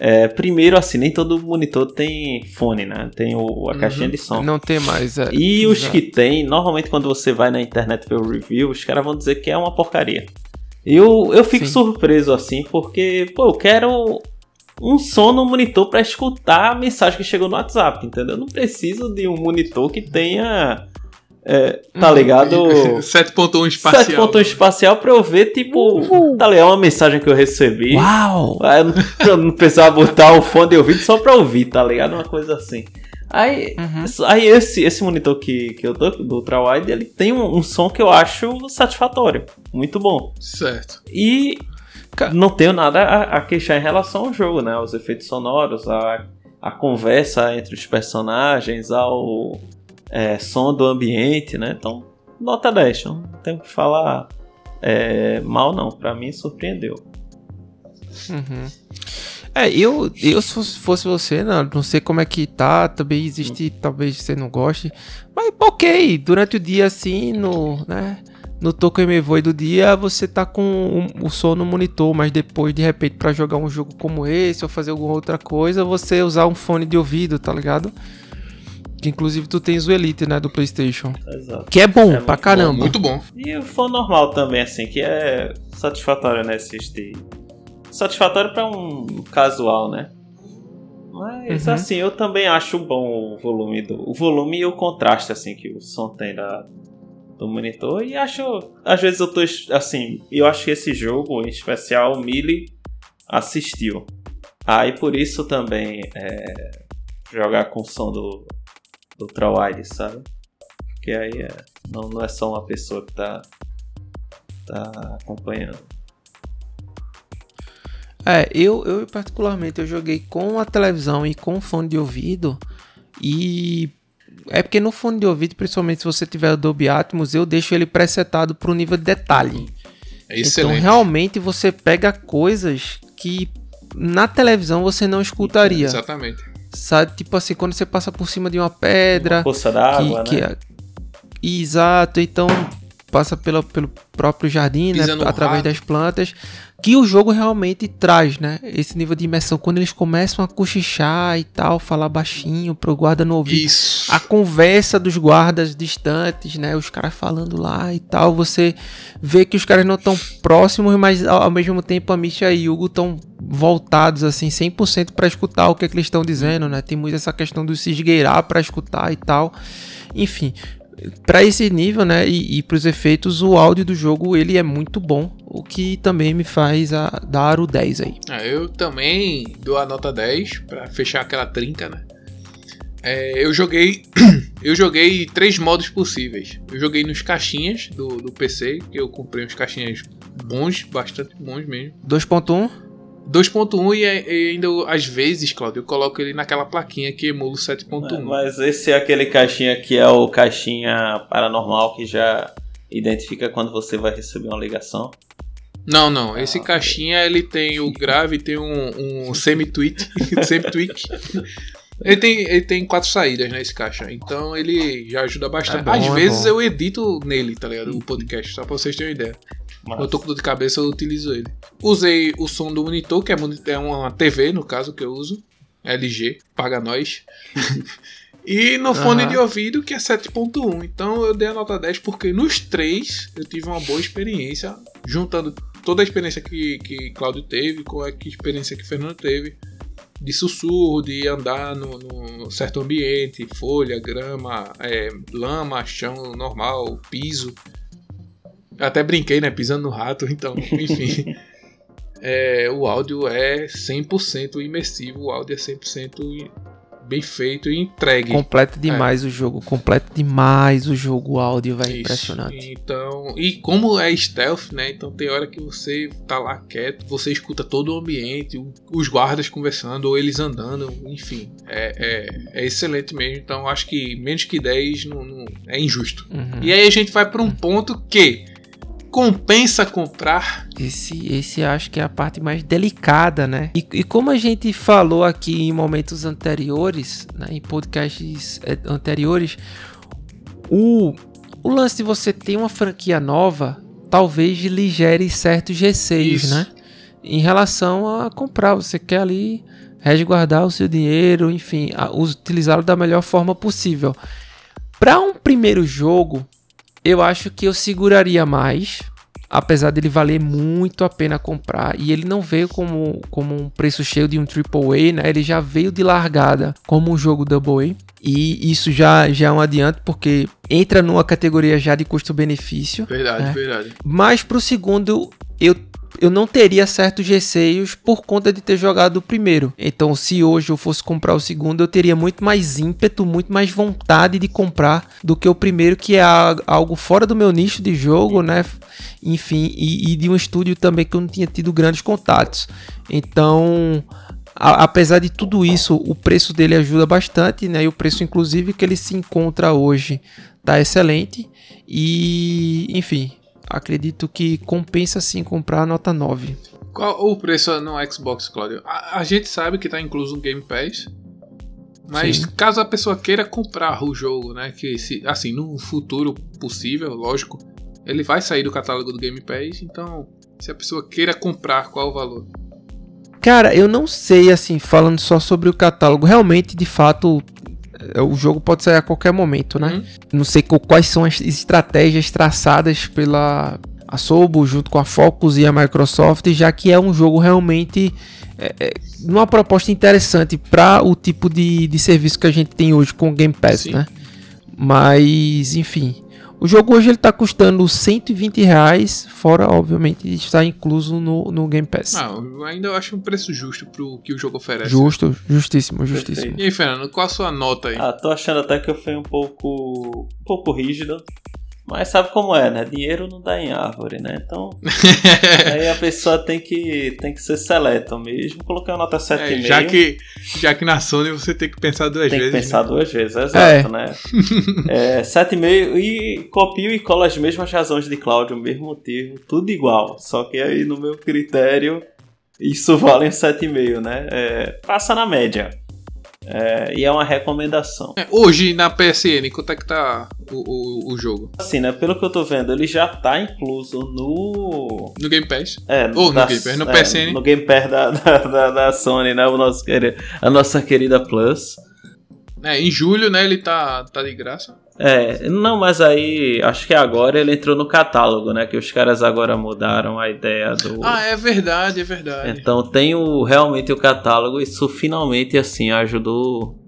É, primeiro, assim, nem todo monitor tem fone, né? Tem o, a caixinha de som. Não tem mais. é. E os Exato. que tem, normalmente quando você vai na internet ver o review, os caras vão dizer que é uma porcaria. Eu, eu fico Sim. surpreso assim, porque, pô, eu quero um som no monitor pra escutar a mensagem que chegou no WhatsApp, entendeu? Eu não preciso de um monitor que tenha. É, tá Uhum. ligado? *laughs* 7.1 espacial. 7 pontos espacial pra eu ver, tipo, tá ligado? Uma mensagem que eu recebi. Uau! Aí eu não, *laughs* eu não precisava botar o fone de ouvido só pra ouvir, tá ligado? Uma coisa assim. Aí, Uhum. aí esse, esse monitor que, que eu tô, do Ultrawide, ele tem um, um som que eu acho satisfatório. Muito bom. Certo. E não tenho nada a, a queixar em relação ao jogo, né? Aos efeitos sonoros, a, a conversa entre os personagens, ao é, som do ambiente, né? Então, nota 10. Não tenho que falar é, mal, não. Pra mim, surpreendeu. Uhum. É, eu, eu se fosse- você, não, não sei como é que tá, também existe, talvez você não goste, mas ok, durante o dia assim, no, né, no Tokyo Void do dia você tá com o, som no monitor, mas depois de repente para jogar um jogo como esse ou fazer alguma outra coisa, você usar um fone de ouvido, tá ligado? Que inclusive tu tens o Elite, né, do PlayStation. Exato. Que é bom É pra muito caramba. Muito bom. E o fone normal também, assim, que é satisfatório, né? Assistir. Satisfatório pra um casual, né? Mas Uhum. assim, eu também acho bom o volume do. O volume e o contraste, assim, que o som tem da, do monitor. E acho. Às vezes eu tô. Assim, eu acho que esse jogo, em especial, o Mili assistiu. Aí por isso também é, jogar com o som do, do Ultrawide, sabe? Porque aí é, não, não é só uma pessoa que tá, tá acompanhando. É, eu, eu particularmente eu joguei com a televisão e com fone de ouvido e é porque no fone de ouvido, principalmente se você tiver o Dolby Atmos, eu deixo ele presetado pro nível de detalhe. É excelente. Então realmente você pega coisas que na televisão você não escutaria. Exatamente. Sabe, tipo assim, quando você passa por cima de uma pedra, Poça d'água, né? que é- Exato, então passa pela, pelo próprio jardim, né, através rato. das plantas, que o jogo realmente traz, né? Esse nível de imersão quando eles começam a cochichar e tal, falar baixinho pro guarda não ouvir. Isso. A conversa dos guardas distantes, né? Os caras falando lá e tal. Você vê que os caras não estão próximos, mas ao mesmo tempo a Misha e o Hugo estão voltados, assim, 100% para escutar o que, é que eles estão dizendo, né? Tem muito essa questão do se esgueirar para escutar e tal. Enfim, para esse nível, né? E, e para os efeitos, o áudio do jogo ele é muito bom. O que também me faz a, dar o 10 aí. Ah, eu também dou a nota 10 pra fechar aquela trinca, né? É, eu joguei *clears throat* eu joguei três modos possíveis. Eu joguei nos caixinhas do, do PC, que eu comprei uns caixinhas bons, bastante bons mesmo. 2.1 2.1 e, é- e ainda às vezes, Claudio, eu coloco ele naquela plaquinha que emula o 7.1. Mas esse é aquele caixinha que é o caixinha paranormal que já identifica quando você vai receber uma ligação. Não, não. Esse caixinha ele tem o grave, tem um, um *laughs* semi-tweet, *laughs* semi-tweak. Ele tem, ele tem quatro saídas nesse caixa, então ele já ajuda bastante. É bom, Às é vezes bom. eu edito nele, tá ligado? O podcast, só pra vocês terem uma ideia. Quando eu tô com dor de cabeça, eu utilizo ele. Usei o som do monitor, que é, é uma TV, no caso, que eu uso. LG, paga nós. *laughs* e no fone de ouvido, que é 7.1. Então eu dei a nota 10 porque nos três eu tive uma boa experiência, juntando toda a experiência que, que Cláudio teve com a experiência que Fernando teve. De sussurro, de andar no, no certo ambiente, folha, grama, é, lama, chão normal, piso. Eu até brinquei, né? Pisando no rato, então, enfim. *laughs* É, o áudio é 100% imersivo, o áudio é 100% bem feito e entregue. Completa demais o jogo. Completa demais o jogo. O áudio, vai impressionante. Então, e como é stealth, né? Então tem hora que você tá lá quieto, você escuta todo o ambiente, os guardas conversando ou eles andando, enfim, é, é, é excelente mesmo. Então acho que menos que 10 não, não- é injusto. Uhum. E aí a gente vai para um ponto que compensa comprar. Esse, esse acho que é a parte mais delicada, né? E, e como a gente falou aqui em momentos anteriores, né, em podcasts eh, anteriores, o, o lance de você ter uma franquia nova talvez lhe gere certos receios, Isso. né? Em relação a comprar, você quer ali resguardar o seu dinheiro, enfim, utilizá-lo da melhor forma possível. Para um primeiro jogo, eu acho que eu seguraria mais, apesar dele valer muito a pena comprar. E ele não veio como, como um preço cheio de um AAA, né? Ele já veio de largada como um jogo Double A. E isso já, já é um adianto, porque entra numa categoria já de custo-benefício. Verdade, É. verdade. Mas pro segundo, eu, eu não teria certos receios por conta de ter jogado o primeiro. Então, se hoje eu fosse comprar o segundo, eu teria muito mais ímpeto, muito mais vontade de comprar do que o primeiro, que é algo fora do meu nicho de jogo, né? Enfim, e, e de um estúdio também que eu não tinha tido grandes contatos. Então. apesar de tudo isso, o preço dele ajuda bastante, né? E o preço, inclusive, que ele se encontra hoje tá excelente. E, enfim, acredito que compensa sim comprar a nota 9. Qual o preço no Xbox, Claudio? A, a gente sabe que tá incluso no Game Pass. Mas Sim. caso a pessoa queira comprar o jogo, né? Que se, assim, no futuro possível, lógico. Ele vai sair do catálogo do Game Pass, então se a pessoa queira comprar, qual o valor? Cara, eu não sei, assim, falando só sobre o catálogo, realmente, de fato, o jogo pode sair a qualquer momento, né? Uhum. Não sei quais são as estratégias traçadas pela a Sobo junto com a Focus e a Microsoft, já que é um jogo realmente é, é, uma proposta interessante para o tipo de, de serviço que a gente tem hoje com o Game Pass, Sim. né? Mas, enfim, o jogo hoje ele tá custando 120 reais, fora, obviamente, estar incluso no, no Game Pass. Ah, eu ainda eu acho um preço justo pro que o jogo oferece. Justo, justíssimo, justíssimo. E aí, Fernando, qual a sua nota aí? Ah, tô achando até que eu fui um pouco. um pouco rígido. Mas sabe como é, né? Dinheiro não dá em árvore, né? Então. *laughs* aí a pessoa tem que, tem que ser seleta mesmo. Coloquei uma nota 7,5. É, já, que, já que na Sony você tem que pensar duas Tem que vezes. pensar né? duas vezes, exato, É. né? É, 7,5 e copio e colo as mesmas razões de Cláudio, o mesmo motivo, tudo igual. Só que aí no meu critério, isso vale um 7,5, né? É, passa na média. É, e é uma recomendação. É, hoje na PSN, quanto é que tá o, o, o jogo? Assim, né? Pelo que eu tô vendo, ele já tá incluso no. No Game Pass? É, Ou no da- Game Pass, no é, PSN. No Game Pass da, *laughs* da, da, da Sony, né? O nosso, a nossa querida Plus. É, em julho, né, ele tá, tá de graça. É, não, mas aí acho que agora ele entrou no catálogo, né? Que os caras agora mudaram a ideia do. Ah, é verdade, é verdade. Então tem o, realmente o catálogo, isso finalmente assim ajudou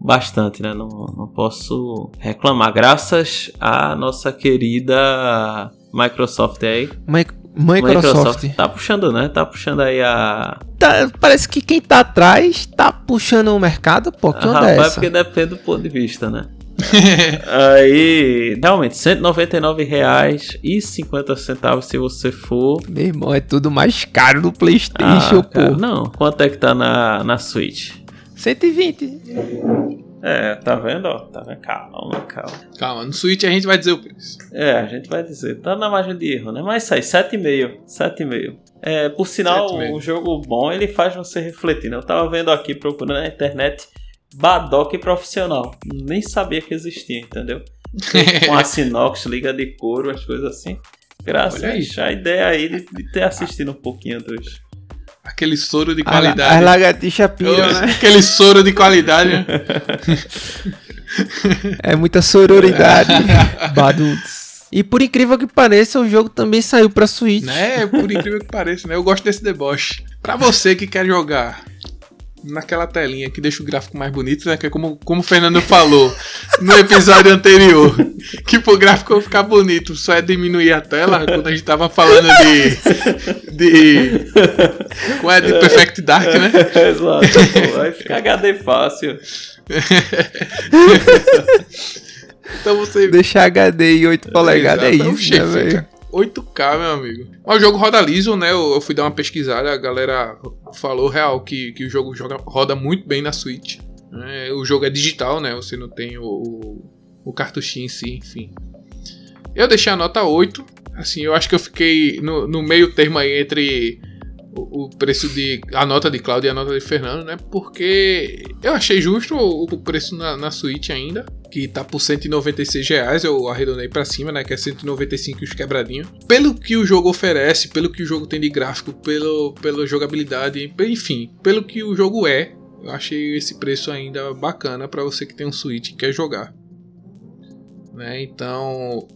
bastante, né? Não, não posso reclamar. Graças à nossa querida Microsoft aí. Mi- Microsoft. tá puxando, né? Tá puxando aí a. Tá- parece que quem tá atrás tá puxando o mercado, pô. Que onda é essa? porque depende do ponto de vista, né? *laughs* aí, realmente, R$ 199,50 centavos se você for. Meu irmão, é tudo mais caro do PlayStation, Ah, cara, pô. não, quanto é que tá na, na Switch? 120. É, tá vendo? Ó, tá vendo? Calma, calma. Calma, no Switch a gente vai dizer o preço. É, a gente vai dizer. Tá na margem de erro, né? Mas sai, 7,5. 7,5. É, por sinal, 7,5. um jogo bom, ele faz você refletir, né? Eu tava vendo aqui, procurando na internet, Badock profissional. Nem sabia que existia, entendeu? *laughs* Com a Sinox, liga de couro, as coisas assim. Graças a ideia aí de, de ter assistido um pouquinho dos... *laughs* Aquele soro de qualidade. as lagartixa piram, né? Aquele soro de qualidade. né? É muita sororidade. *laughs* Baduts. E por incrível que pareça, o jogo também saiu pra Switch. né? Por incrível que pareça, né? Eu gosto desse deboche. Pra você que quer jogar naquela telinha que deixa o gráfico mais bonito, né? Que é como, como o Fernando falou no episódio anterior. Que pro gráfico ficar bonito só é diminuir a tela. Quando a gente tava falando de. de. Qual é? De Perfect Dark, né? *laughs* Exato, pô, aí fica HD fácil. Então você. Deixar HD em 8 polegadas é isso, né, velho? Fica 8K, meu amigo. Mas o jogo roda liso, né? Eu, eu fui dar uma pesquisada, a galera falou real que, que o jogo joga, roda muito bem na Switch. né? o jogo é digital, né? Você não tem o, o, o cartuchinho em si, enfim. Eu deixei a nota 8. Assim, eu acho que eu fiquei no, no meio termo aí entre o, o preço de. a nota de Cláudio e a nota de Fernando, né? Porque eu achei justo o, o preço na, na Switch ainda. Que tá por 196 reais, eu arredondei pra cima, né? Que é 195 e os quebradinhos. Pelo que o jogo oferece, pelo que o jogo tem de gráfico, pelo, pela jogabilidade, enfim, pelo que o jogo é, eu achei esse preço ainda bacana pra você que tem um Switch e quer jogar. Né? Então,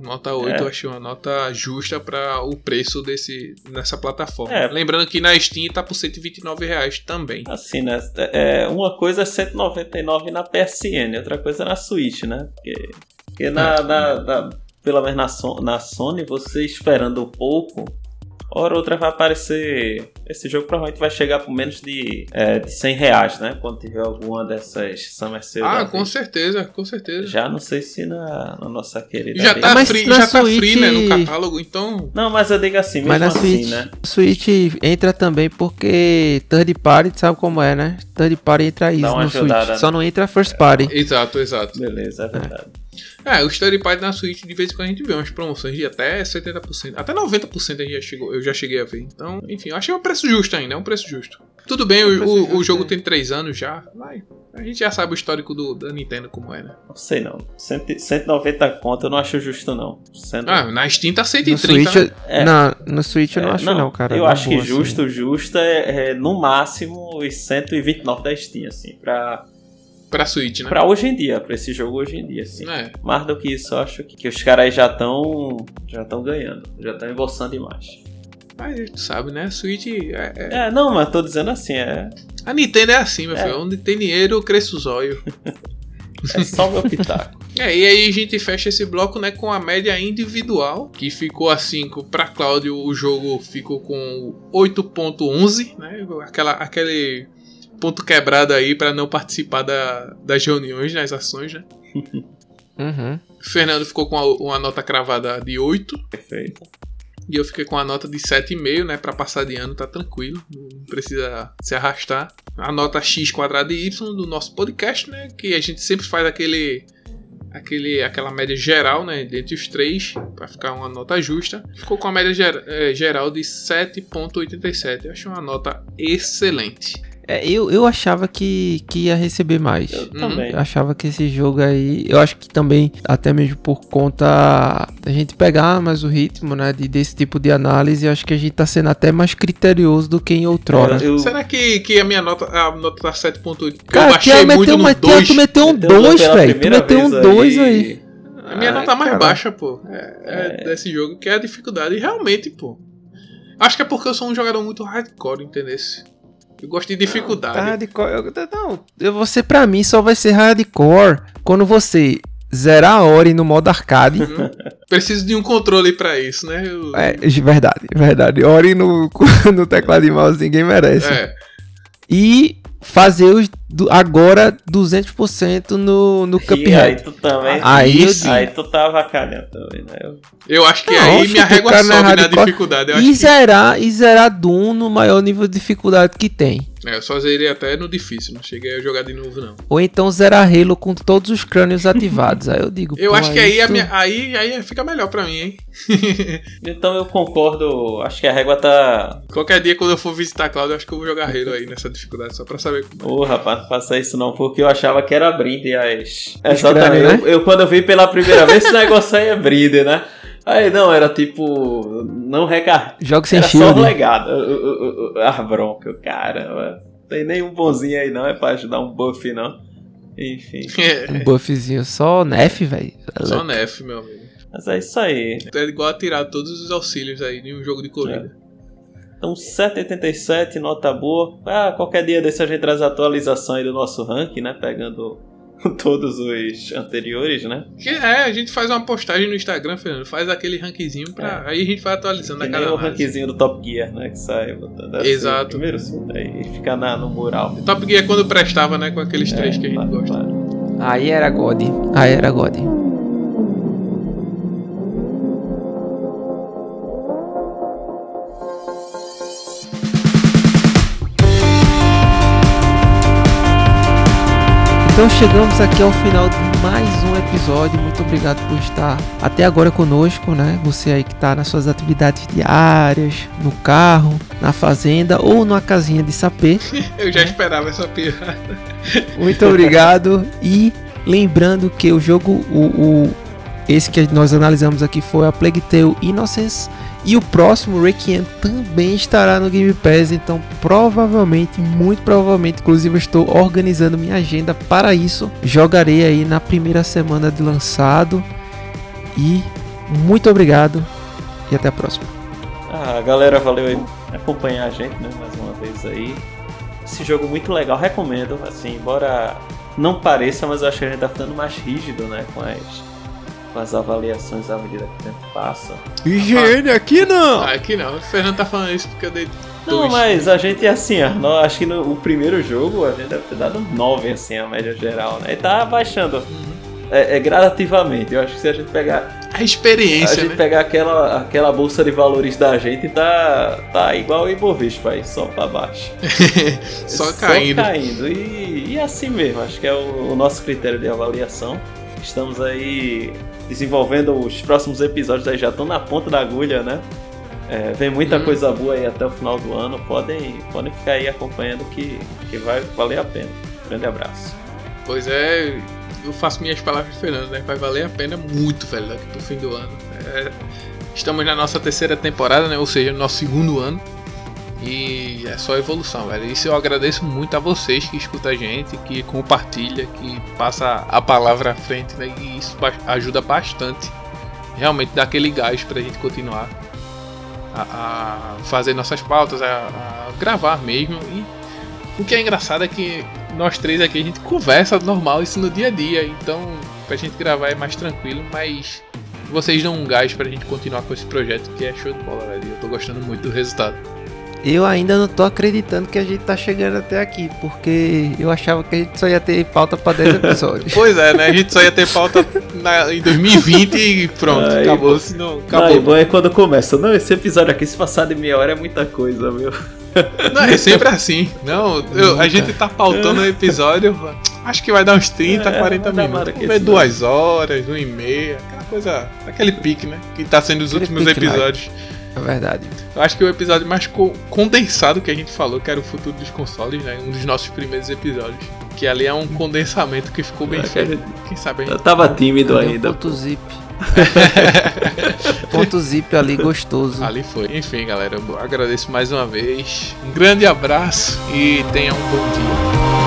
nota 8 É. eu achei uma nota justa para o preço desse, nessa plataforma. É. Lembrando que na Steam tá por 129 reais também. Assim, né? É, uma coisa é 199 na PSN, outra coisa é na Switch, né? Porque, porque na, É. na- na- pelo menos na, na Sony, você esperando um pouco, hora ou outra vai aparecer. Esse jogo provavelmente vai chegar por menos de, é, de 100 reais, né? Quando tiver alguma dessas Summer Sale. Ah, com vida. certeza, com certeza. Já não sei se na, na nossa querida. Já tá, Mas free, na já tá Switch- free, né, no catálogo, então. Não, mas eu digo assim, mesmo Mas na assim, Switch, né? Switch entra também porque third party, sabe como é, né? Third party entra isso no ajudada, Switch. né? Só não entra first party. Exato, exato. Beleza, é verdade. É, o Story Pad na Switch, de vez em quando a gente vê umas promoções de até 70%, até 90% a gente já chegou, eu já cheguei a ver. Então, enfim, eu achei um preço justo ainda, é um preço justo. Tudo bem, É o, o- o jogo é. tem 3 anos já, vai. A gente já sabe o histórico do, da Nintendo como é, né? Não sei não. Cento- 190 conto eu não acho justo, não. Cento- Ah, na Steam tá No 130. Switch, É. na, no Switch eu não É, acho não, cara. Eu acho que assim. justo, justo é, é no máximo os 129 da Steam, assim, pra, Pra Switch, né? pra hoje em dia, pra esse jogo hoje em dia, assim. É. Mais do que isso, eu acho que, que os caras já estão já estão ganhando, já estão embolsando demais. Mas tu sabe, né? Switch. É, é- É, não, mas tô dizendo assim, é, A Nintendo é assim, meu É. filho. Onde tem dinheiro, cresce os olhos. é só meu pitaco. *laughs* É, e aí a gente fecha esse bloco né, com a média individual, que ficou assim, com- pra Cláudio o jogo ficou com 8.11, né? Aquela, aquele ponto quebrado aí pra não participar da- das reuniões, das ações, né? *laughs* Uhum. Fernando ficou com a- uma nota cravada de 8. Perfeito. E eu fiquei com a nota de 7,5, né? Pra passar de ano, tá tranquilo. Não precisa se arrastar. A nota X quadrado e Y do nosso podcast, né? Que a gente sempre faz aquele. Aquele, aquela média geral, né? Dentre os três, pra ficar uma nota justa. Ficou com a média ger- eh, geral de 7,87. Eu acho uma nota excelente. É, eu, eu achava que, que ia receber mais. Eu também. Eu achava que esse jogo aí, eu acho que também, até mesmo por conta da gente pegar mais o ritmo, né, de, desse tipo de análise, eu acho que a gente tá sendo até mais criterioso do que em outrora. Eu- eu- Será que, que a minha nota, a nota tá 7,8? Porque Cara, eu baixei Tia muito meteu, no meteu, 2. tu meteu um Meteu 2, pela velho. Tu meteu um vez 2 aí. A minha Ai, nota mais cara. baixa, pô. É, é desse jogo, que é a dificuldade. E realmente, pô. Acho que é porque eu sou um jogador muito hardcore, entendeu? Eu gosto de dificuldade. Hardcore, eu- não, eu- você pra mim só vai ser hardcore quando você zerar a Ori no modo arcade. Uhum. Preciso de um controle pra isso, né? Eu- É, de verdade, verdade. Ori no, *laughs* no teclado de mouse ninguém merece. é. E fazer os do- agora 200% no, no E aí Cuphead. tu também. Aí Isso. Aí tu tá avacalhando também, né? Eu- Eu acho que Não, aí minha o régua sobe na dificuldade. Eu acho E que... zerar, e zerar Doom no maior nível de dificuldade que tem. É, eu só zerei até no difícil, não cheguei a jogar de novo, não. Ou então zerar Halo com todos os crânios ativados. Aí eu digo. Eu acho que aí, tu- minha, aí, aí fica melhor pra mim, hein? *laughs* Então eu concordo, acho que a régua tá. Qualquer dia, quando eu for visitar a Cláudia, eu acho que eu vou jogar Halo aí nessa dificuldade, só pra saber como Ô, rapaz, não faça isso não, porque eu achava que era brinde as. Exatamente. crânios, né? Eu, eu, quando eu vi pela primeira vez, esse *laughs* negócio aí é brinde, né? Aí não, era tipo. Não recar. Jogo sem Era só shield. um legado. Uh, Ah, bronca, cara. Não tem nenhum bonzinho aí não, é pra ajudar um buff, não. Enfim. é. Um buffzinho só Nef, velho. Só Nef, meu amigo. Mas é isso aí. É igual a tirar todos os auxílios aí de um jogo de corrida. Então, 7,87, nota boa. Ah, qualquer dia desse a gente traz a atualização aí do nosso ranking, né? Pegando *laughs* todos os anteriores, né? Que é, a gente faz uma postagem no Instagram, Fernando, faz aquele rankzinho pra. Aí a gente vai atualizando Que a nem cada o análise. rankzinho do Top Gear, né? Que sai botando assim, Exato. Primeiro, aí fica na, no mural. Top Gear é quando prestava, né? Com aqueles três que a gente claro, gosta. claro. Aí era God. Aí era God. Então chegamos aqui ao final de mais um episódio. Muito obrigado por estar até agora conosco, né? Você aí que está nas suas atividades diárias, no carro, na fazenda ou numa casinha de sapê. *laughs* Eu já esperava essa piada. Muito obrigado. E lembrando que o jogo, o, o- esse que nós analisamos aqui foi a Plague Tale Innocence. E o próximo, Requiem, também estará no Game Pass. Então, provavelmente, muito provavelmente, inclusive, eu estou organizando minha agenda para isso. Jogarei aí na primeira semana de lançado. E muito obrigado. E até a próxima. Ah, galera, valeu aí acompanhar a gente, né? Mais uma vez aí. Esse jogo muito legal, recomendo. Assim, embora não pareça, mas eu acho que a gente tá ficando mais rígido, né? Com as, com as avaliações à medida que o tempo passa. Higiene aqui não! Ah, aqui não. O Fernando tá falando isso porque eu dei. Não, dois. mas a gente, assim, ó, nó- acho que no o primeiro jogo a gente deve ter dado 9, assim, a média geral, né? E tá baixando é, é, gradativamente. Eu acho que se a gente pegar, A a experiência, gente né? pegar aquela, aquela bolsa de valores da gente, tá, tá igual o Ibovespa aí, só pra baixo. *laughs* Só caindo. Só caindo. E, e assim mesmo, acho que é o, o nosso critério de avaliação. Estamos aí desenvolvendo os próximos episódios aí, já estão na ponta da agulha, né? É, vem muita hum. coisa boa aí até o final do ano. Podem, podem ficar aí acompanhando que, que vai valer a pena. Grande abraço. Pois é, eu faço minhas palavras Fernando, né? Vai valer a pena muito, velho, daqui pro fim do ano. É, estamos na nossa terceira temporada, né? Ou seja, no nosso segundo ano. E é só evolução, velho. Isso eu agradeço muito a vocês que escutam a gente, que compartilha, que passa a palavra à frente, né? E isso ajuda bastante. Realmente dá aquele gás pra gente continuar a, a fazer nossas pautas, a, a, gravar mesmo. E o que é engraçado é que nós três aqui a gente conversa normal isso no dia a dia. Então pra gente gravar é mais tranquilo, mas vocês dão um gás pra gente continuar com esse projeto que é show de bola, velho. Eu tô gostando muito do resultado. Eu ainda não tô acreditando que a gente tá chegando até aqui, porque eu achava que a gente só ia ter pauta pra 10 episódios. *laughs* pois é, né? A gente só ia ter pauta na, em 2020 e pronto, Ai, acabou. Senão, acabou. bom é quando começa. Não, esse episódio aqui, se passar de meia hora, é muita coisa, meu. Não, é sempre assim. Não, eu, a gente tá pautando o episódio, acho que vai dar uns 30, é, 40 minutos. Ver duas horas, uma e meia, aquela coisa, aquele pique, né? Que tá sendo os aquele últimos episódios. É verdade. Eu acho que o episódio mais co condensado que a gente falou, que era o futuro dos consoles, né? Um dos nossos primeiros episódios. Que ali é um condensamento que ficou bem feito. Quem sabe Eu tava tímido ainda. Ponto zip. *laughs* ponto zip ali gostoso. Ali foi. Enfim, galera, eu agradeço mais uma vez. Um grande abraço e tenha um bom dia.